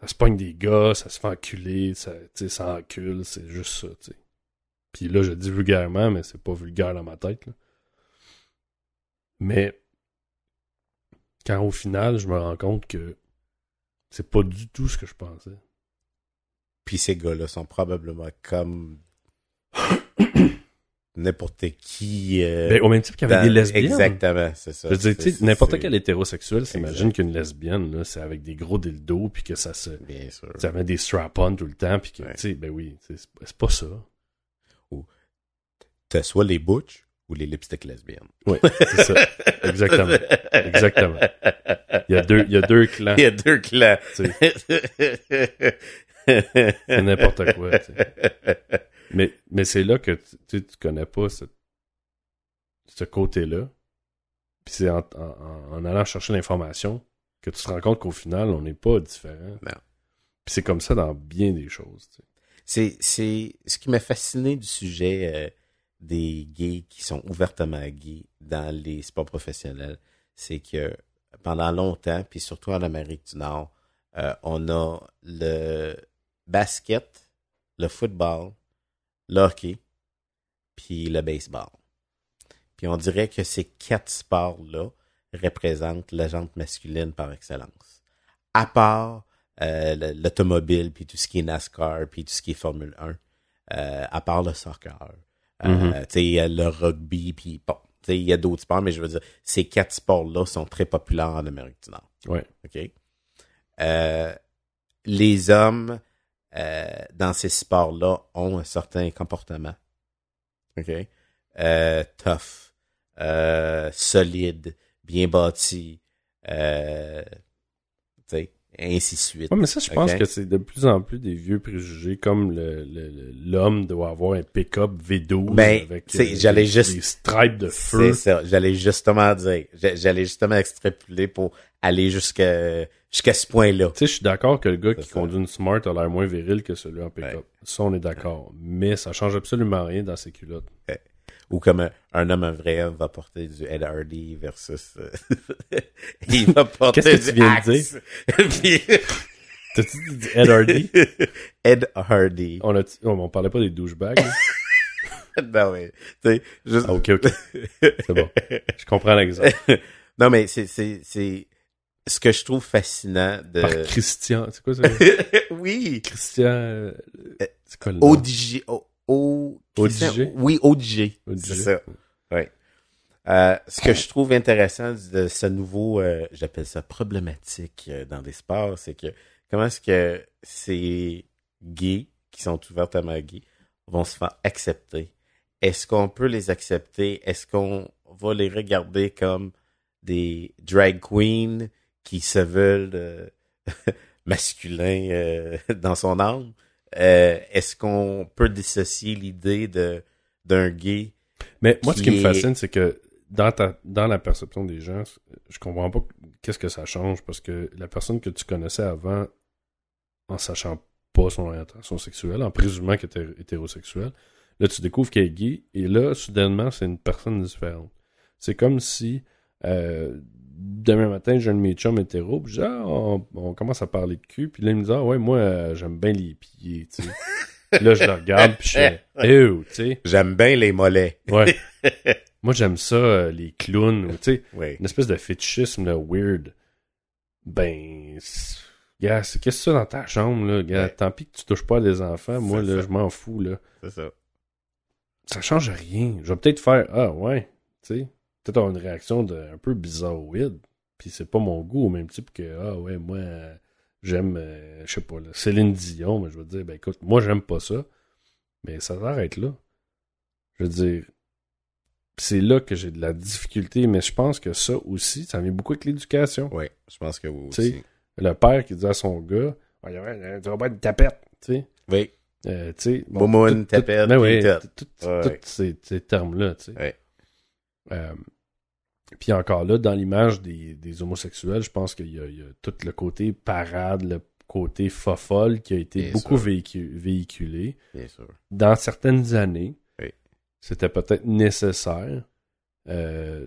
Ça se pogne des gars, ça se fait enculer, ça, ça encule, c'est juste ça, tu sais. Puis là, je dis vulgairement, mais c'est pas vulgaire dans ma tête, là. Mais quand au final, je me rends compte que C'est pas du tout ce que je pensais. Puis ces gars-là sont probablement comme *coughs* n'importe qui. euh, Ben, au même titre qu'il y avait dans- des lesbiennes. Exactement, c'est ça. Je veux dire, tu C'est- sais, n'importe quel hétérosexuel s'imagine qu'une lesbienne, là, c'est avec des gros dildos, puis que ça se... Bien sûr. Ça met des strap-on tout le temps, puis que, Ouais. tu sais, ben oui, c'est pas ça. T'as soit les butch ou les lipsticks lesbiennes. Oui, c'est ça. Exactement. Exactement. Il y a deux, il y a deux clans. Il y a deux clans. C'est n'importe quoi, Mais, mais c'est là que tu, tu connais pas ce, ce côté-là. Puis c'est en, en- en allant chercher l'information que tu te rends compte qu'au final, on n'est pas différent. Puis c'est comme ça dans bien des choses. c'est ce qui m'a fasciné du sujet euh, des gays qui sont ouvertement gays dans les sports professionnels, c'est que pendant longtemps, puis surtout en Amérique du Nord, euh, on a le basket, le football, le hockey, puis le baseball. Puis on dirait que ces quatre sports-là représentent la jante masculine par excellence. À part euh, le- l'automobile, puis tout ce qui est NASCAR, puis tout ce qui est Formule 1, euh, à part le soccer, euh, Mhm. tu sais, il y a le rugby, puis bon, il y a d'autres sports, mais je veux dire, ces quatre sports-là sont très populaires en Amérique du Nord. Ouais. OK? Euh, les hommes euh, dans ces sports-là ont un certain comportement. OK? Euh, tough, solide, bien bâti, tu sais, ainsi de suite. Ouais, mais ça, je pense que c'est de plus en plus des vieux préjugés, comme le- le- le- l'homme doit avoir un pick-up V12 Ben, avec euh, j'allais juste- des stripes de C'est feu. ça. J'allais justement dire. J'a- J'allais justement extrapoler pour aller jusqu'à jusqu'à ce point-là. Tu sais, je suis d'accord que le gars qui ça. conduit une Smart a l'air moins viril que celui en pick-up. Ouais. Ça, on est d'accord. Mais ça change absolument rien dans ses culottes. Ou comme un, un homme, un vrai homme va porter du Ed Hardy versus... euh, *laughs* il va porter Qu'est-ce que tu viens de Axe. Puis- *laughs* T'as-tu dit Ed Hardy? Ed Hardy. on, a on, on parlait pas des douchebags. *laughs* non, mais, tu juste... Ah, ok, ok. C'est bon. Je comprends l'exemple. non, mais c'est, c'est, c'est ce que je trouve fascinant de... Par Christian. C'est quoi ça? oui! Christian. euh, C'est quoi le nom? ODG. O, o, ODG? Oui, ODG. ODG. C'est ça. Oui. Euh, ce que je trouve intéressant de ce nouveau, euh, j'appelle ça problématique euh, dans des sports, c'est que comment est-ce que ces gays qui sont ouvertement gays vont se faire accepter? Est-ce qu'on peut les accepter? Est-ce qu'on va les regarder comme des drag queens qui se veulent euh, *laughs* masculins dans son âme? Euh, Est-ce qu'on peut dissocier l'idée de d'un gay Mais moi, ce qui me fascine, c'est que dans, ta, dans la perception des gens, je comprends pas qu'est-ce que ça change parce que la personne que tu connaissais avant, en sachant pas son orientation sexuelle, en présumant qu'elle était hétérosexuelle, là, tu découvres qu'elle est gay et là, soudainement, c'est une personne différente. C'est comme si euh, demain matin, j'ai un de mes chums hétéro, puis je dis, ah, on, on commence à parler de cul, puis là, il me dit, ah ouais, moi, euh, j'aime bien les pieds, tu sais. Là, je le regarde, puis je fais, *laughs* ew, tu sais. J'aime bien les mollets. Ouais. *laughs* Moi, j'aime ça, euh, les clowns, ou, tu sais, Oui. une espèce de fétichisme, là, weird. Ben, gars, qu'est-ce que c'est dans ta chambre, là, gars? Ouais. Tant pis que tu touches pas à des enfants, moi, là, ça. je m'en fous, là. C'est ça. Ça change rien. Je vais peut-être faire, ah, ouais, tu sais, peut-être avoir une réaction de, un peu bizarroïde, puis c'est pas mon goût, au même type que, ah, ouais, moi, j'aime, euh, je sais pas, là, Céline Dion, mais je veux dire, ben, écoute, moi, j'aime pas ça, mais ça s'arrête là. Je veux dire, c'est là que j'ai de la difficulté, mais je pense que ça aussi, ça vient beaucoup avec l'éducation. Oui, je pense que oui sais, aussi. Le père qui dit à son gars, ouais, tu vas pas une tapette, tu sais. Oui. Euh, tu sais, tout- tout- tapette, ben oui, tout. Ouais, tous ces, ces termes-là, tu sais. Ouais. Euh, puis encore là, dans l'image des, des homosexuels, je pense qu'il y, a- il y a tout le côté parade, le côté fofolle qui a été Bien beaucoup véhicu- véhiculé. Bien sûr. Dans certaines années, Oui. c'était peut-être nécessaire euh,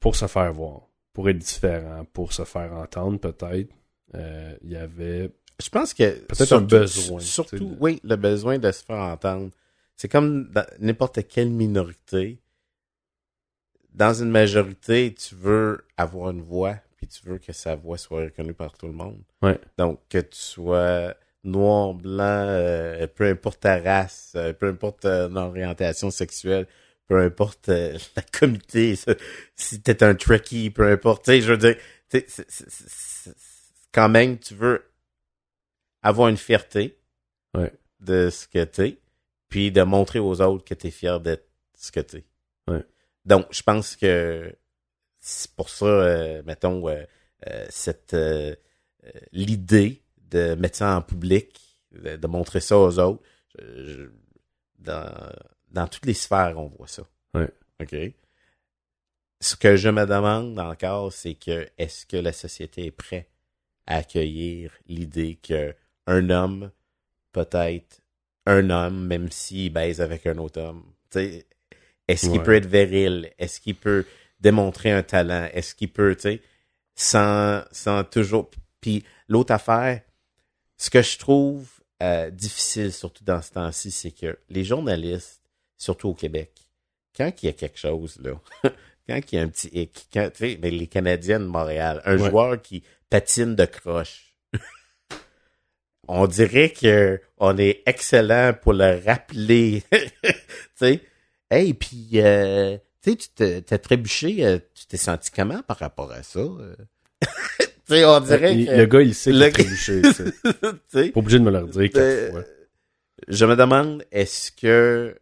pour se faire voir, pour être différent, pour se faire entendre peut-être. Euh, Il y avait Je pense que Peut-être un besoin, Surtout, tu sais, de- oui, le besoin de se faire entendre. C'est comme n'importe quelle minorité. Dans une majorité, tu veux avoir une voix, puis tu veux que sa voix soit reconnue par tout le monde. Ouais. Donc, que tu sois noir, blanc, euh, peu importe ta race, euh, peu importe euh, ton orientation sexuelle, peu importe euh, *laughs* la comité, si t'es un Trekkie, peu importe, tu sais, je veux dire, c'est- c'est- quand même, tu veux avoir une fierté Ouais. de ce que t'es, puis de montrer aux autres que t'es fier d'être ce que t'es. Ouais. Donc, je pense que c'est pour ça, euh, mettons, euh, euh, cette euh, euh, l'idée de mettre ça en public, de, de montrer ça aux autres, je- je- dans, dans toutes les sphères, on voit ça. Ouais. OK? Ce que je me demande encore, c'est que est-ce que la société est prête à accueillir l'idée que un homme peut être un homme, même s'il baise avec un autre homme? Tu sais, Est-ce qu'il Ouais. peut être viril? Est-ce qu'il peut démontrer un talent? Est-ce qu'il peut, tu sais, sans, sans toujours. Puis l'autre affaire, ce que je trouve euh, difficile, surtout dans ce temps-ci, c'est que les journalistes, surtout au Québec, quand il y a quelque chose, là, *laughs* quand il y a un petit hic, quand, tu sais, mais les Canadiens de Montréal, un Ouais. joueur qui patine de croche, on dirait que on est excellent pour le rappeler. *laughs* tu sais, hey, puis, euh, tu sais, tu t'es- t'as trébuché, euh, tu t'es senti comment par rapport à ça? euh? *laughs* tu sais, on dirait Il- que... Le gars, il sait qu'il le a trébuché. tu *laughs* Pas obligé de me le redire quatre fois. je me demande, est-ce que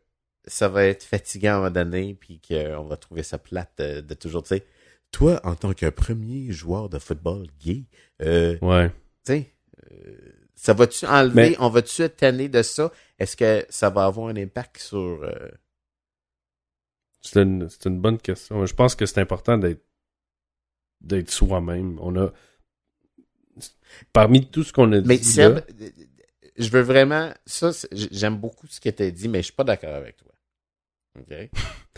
ça va être fatigant à un moment donné, puis qu'on va trouver ça plate de, de toujours, tu sais, toi, en tant que premier joueur de football gay, euh, Ouais. tu sais, euh, ça va-tu enlever, Mais- on va-tu être tanné de ça? Est-ce que ça va avoir un impact sur... euh, C'est une, bonne question. Je pense que c'est important d'être d'être soi-même. On a parmi tout ce qu'on a dit Mais là, Seb, je veux vraiment... Ça, j'aime beaucoup ce que tu as dit, mais je suis pas d'accord avec toi. OK?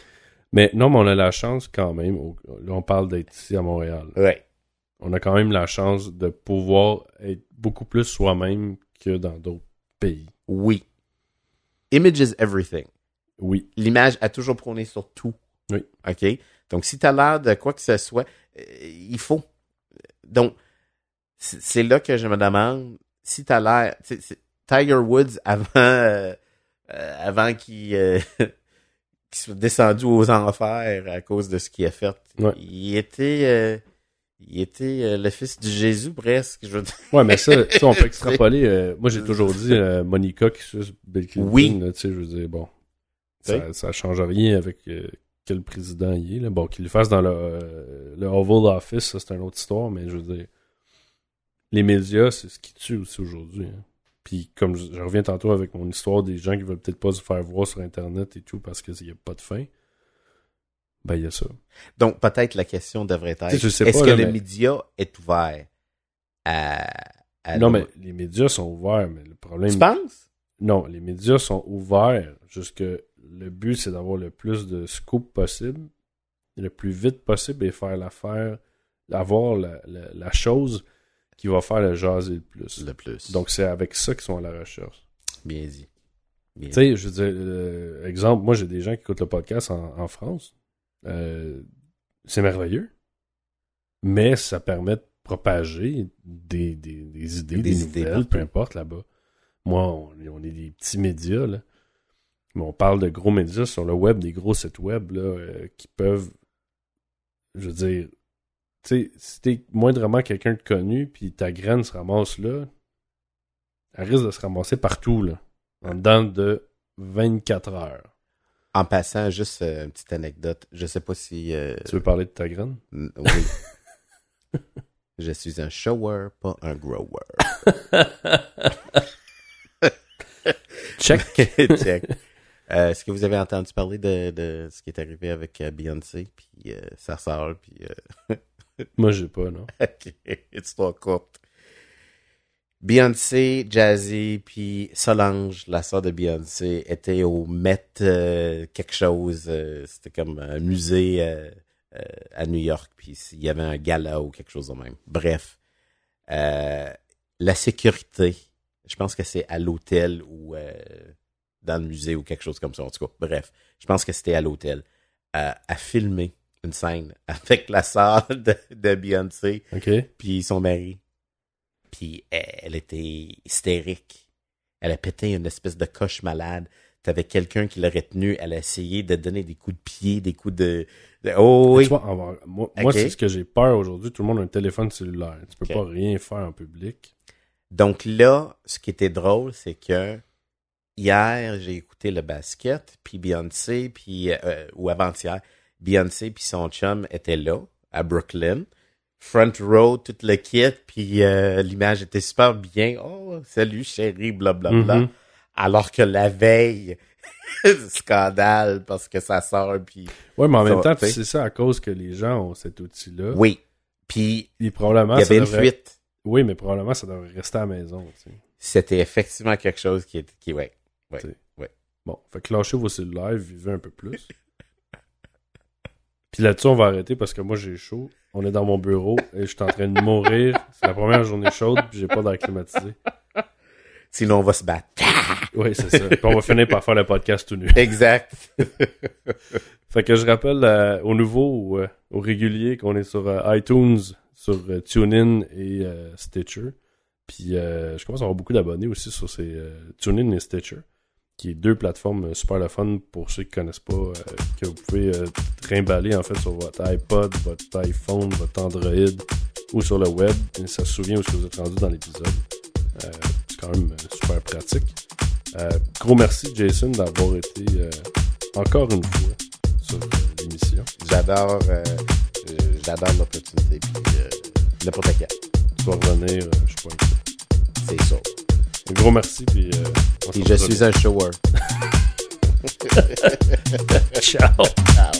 *laughs* mais non, mais on a la chance quand même. Là, on parle d'être ici à Montréal. Ouais. On a quand même la chance de pouvoir être beaucoup plus soi-même que dans d'autres pays. Oui. Image is everything. Oui. l'image a toujours prôné sur tout. Oui. OK? Donc, si tu as l'air de quoi que ce soit, euh, il faut. Donc, c'est là que je me demande si tu as l'air. Tiger Woods, avant, euh, euh, avant *laughs* qu'il soit descendu aux enfers à cause de ce qu'il a fait, Ouais. il était. Il était euh, le fils du Jésus presque. Je veux dire. Ouais, mais ça, ça, on peut *laughs* extrapoler. euh, moi, j'ai toujours dit euh, Monica qui suce Bill Clinton. Oui. là, tu sais, je veux dire, bon, ça, ça change rien avec quel président il est. Là. Bon, qu'il le fasse dans le, le Oval Office, ça, c'est une autre histoire, mais je veux dire, les médias, c'est ce qui tue aussi aujourd'hui. hein. Puis, comme je, je reviens tantôt avec mon histoire des gens qui veulent peut-être pas se faire voir sur Internet et tout parce qu'il n'y a pas de fin, ben, il y a ça. Donc, peut-être la question devrait être est-ce que là, le mais- média est ouvert à. à non, mais les médias sont ouverts, mais le problème. Tu penses? Non, les médias sont ouverts. Jusque le but, c'est d'avoir le plus de scoop possible, le plus vite possible et faire l'affaire, avoir la, la, la chose qui va faire le jaser le plus. Le plus. Donc, c'est avec ça qu'ils sont à la recherche. bien dit. Tu sais, je veux dire, euh, exemple, moi, j'ai des gens qui écoutent le podcast en, en France. Euh, c'est merveilleux. Mais ça permet de propager des, des, des idées, Des des, idées nouvelles, partout. peu importe là-bas. Moi, on, on est des petits médias, là. Mais on parle de gros médias sur le web, des gros sites web, là, euh, qui peuvent, je veux dire, tu sais, si t'es moindrement quelqu'un de connu, puis ta graine se ramasse là, elle risque de se ramasser partout, là, en dedans de 24 heures. En passant, juste euh, une petite anecdote. Je sais pas si. euh, Tu veux parler de ta graine? n- oui. *laughs* Je suis un shower, pas un grower. *laughs* Check. *laughs* Check. Euh, Est-ce que vous avez entendu parler de, de ce qui est arrivé avec euh, Beyoncé? Puis euh, sa sœur puis euh, Moi, j'ai pas, non. Ok, histoire courte. Beyoncé, Jazzy, puis Solange, la sœur de Beyoncé, étaient au Met euh, quelque chose. euh, C'était comme un musée euh, à New York, puis il y avait un gala ou quelque chose de même. Bref, la sécurité, je pense que c'est à l'hôtel ou dans le musée ou quelque chose comme ça. En tout cas, bref, je pense que c'était à l'hôtel. À filmer une scène *laughs* avec la sœur de, de Beyoncé puis son mari. Puis elle, elle était hystérique. Elle a pété une espèce de coche malade. T'avais quelqu'un qui l'aurait tenu. Elle a essayé de donner des coups de pied, des coups de... de- Oh oui. vois, moi, c'est ce que j'ai peur aujourd'hui. Tout le monde a un téléphone cellulaire. Tu peux pas rien faire en public. Donc là, ce qui était drôle, c'est que hier, j'ai écouté le basket, puis Beyoncé, puis euh, ou avant-hier, Beyoncé puis son chum étaient là, à Brooklyn. Front row, tout le kit, puis euh, l'image était super bien. Oh, salut chérie, blablabla. Mhm. Alors que la veille, *laughs* scandale, parce que ça sort, puis... Ouais, mais en même va, temps, c'est ça à cause que les gens ont cet outil-là. Oui. Puis, il y avait une fuite. Oui, mais probablement, ça devrait rester à la maison. tu sais. C'était effectivement quelque chose qui est... Qui, ouais. Bon, fait que lâchez vos cellulaires, vivez un peu plus. *laughs* Puis là-dessus, on va arrêter parce que moi, j'ai chaud. On est dans mon bureau et je suis en train de mourir. C'est la première journée chaude puis j'ai pas d'air climatisé. Sinon, on va se battre. *laughs* Oui, c'est ça. Puis on va finir par faire le podcast tout nu. exact. *laughs* Fait que je rappelle euh, aux nouveaux ou euh, aux réguliers qu'on est sur euh, iTunes, sur euh, TuneIn et euh, Stitcher. Puis je commence à avoir beaucoup d'abonnés aussi sur ces TuneIn et Stitcher, qui est deux plateformes euh, super le fun pour ceux qui connaissent pas, euh, que vous pouvez euh, trimballer en fait sur votre iPod, votre iPhone, votre Android ou sur le web. Et ça se souvient où est-ce que vous êtes rendu dans l'épisode. Euh, c'est quand même euh, super pratique. Euh, gros merci Jason d'avoir été euh, encore une fois sur l'émission. J'adore, j'adore l'opportunité. Puis euh, n'importe quel, Tu vas revenir, je suis pas inquiet. c'est ça. Un gros merci, puis euh, Puis je suis un shower. *laughs* Ciao! Ciao.